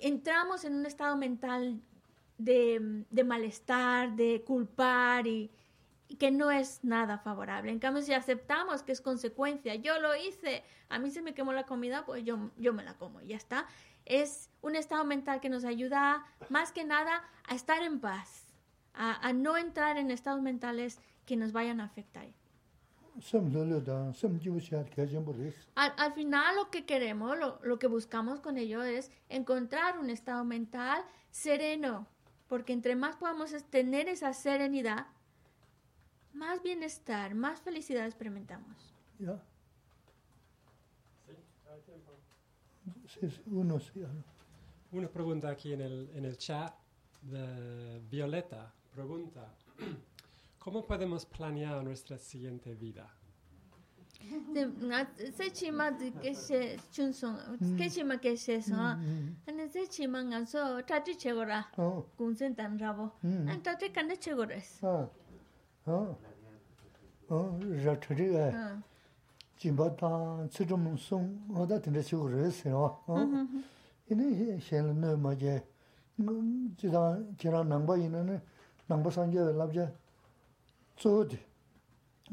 entramos en un estado mental de, mm, de malestar, de culpar y, que no es nada favorable. En cambio, si aceptamos que es consecuencia, yo lo hice, a mí se me quemó la comida, pues yo, yo me la como y ya está. Es un estado mental que nos ayuda más que nada a estar en paz, a, a no entrar en estados mentales que nos vayan a afectar. Al, al, final lo que queremos, lo, lo, que buscamos con ello es encontrar un estado mental sereno, porque entre más podamos tener esa serenidad, más bienestar, más felicidad experimentamos. 야 Sí, sí, uno sí. Una pregunta aquí en el, en el chat de Violeta. Pregunta, ¿cómo podemos planear nuestra siguiente vida? Se chima de que se chunson, que chima que se so, ane se chima nganso tati chegora, 어, kunsen tan rabo, 음. an tati kanda chegores. 아, 어, 어, 라트리가 지바다 지좀 송 어다 된다 치고 그랬어요. 어, 이네 셴는 뭐제 음, 지다 지라 남바 있는 남바 산게 랍제 저디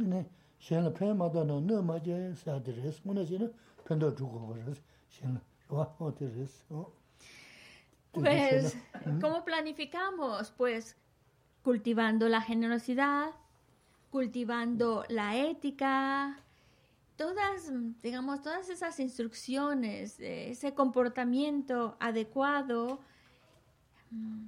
이네 shen la pen ma da na na ma je sa de res mo na shen pen da ju go res shen wa de res pues mm. cómo planificamos pues cultivando la generosidad cultivando la ética todas digamos todas esas instrucciones eh, ese comportamiento adecuado mm,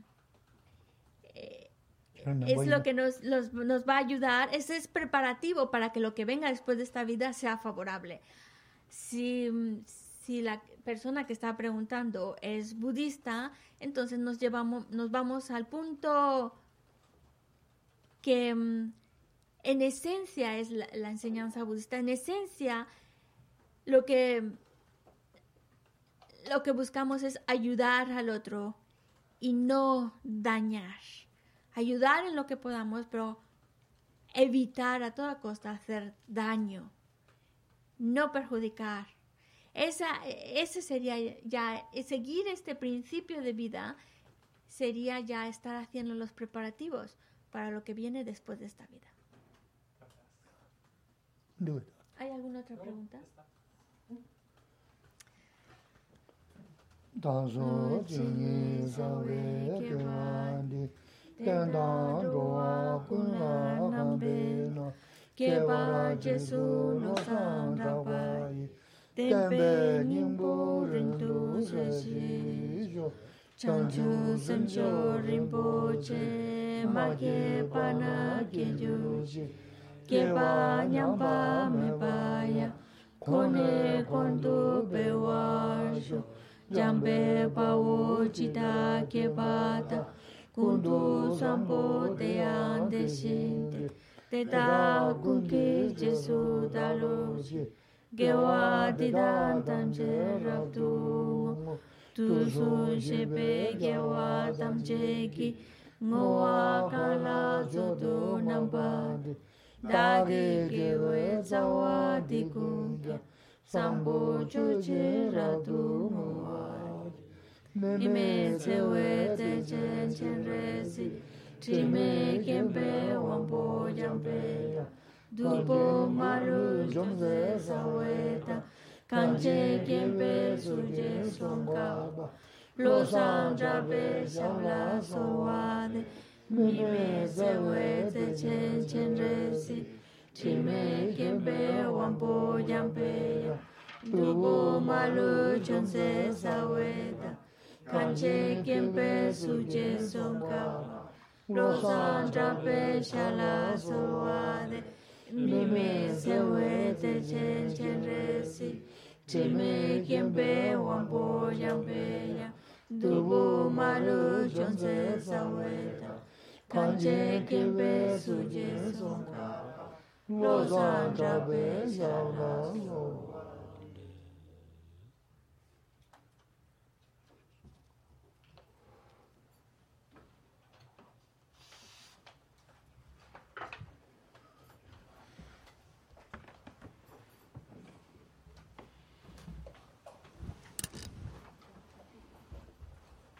es lo que nos, los- nos va a ayudar, ese es preparativo para que lo que venga después de esta vida sea favorable. Si, si la persona que está preguntando es budista, entonces nos llevamos, nos vamos al punto que mm, en esencia es la, la enseñanza budista. En esencia, lo que, lo que buscamos es ayudar al otro y no dañar. Ayudar en lo que podamos, pero evitar a toda costa hacer daño, no perjudicar. Esa, ese sería ya, seguir este principio de vida sería ya estar haciendo los preparativos para lo que viene después de esta vida. ¿Hay alguna otra pregunta? ten dan duwa kun la kan pe no ke pa jesu no san da pa yi ten pe nyingbo rin tu se si jo chang chu sem jo rinpo che ma ke pa na ke jo ji ke pa nyang pa me pa ya kone kondu pe wa jo jambe pa wo chita ke pa ta. kundu sampo deyan deshinte teta kunki jesu daloji gewa didan tamche rabdu tuzu shepe gewa tamche ki ngowa kala zodo nambad dagi gewe zawa dikunga sampo choche radu ngowa Meme tsewe te chen chen resi, trime kempe wampo jampe ya. Dupo maru jomze saweta, kanche kempe suje swamkaba. Lo san jabe shabla shamla sowane, meme tsewe techen chen resi, trime kempe wampo jampe ya. Dupo maru jomze saweta, kanche kempe suje somka rosan trape shala solwade mime sewe te chen chen resi teme kempe wampo yampe ya dubu malu chonse saweta kanche kempe suje somka rosan trape shala solwade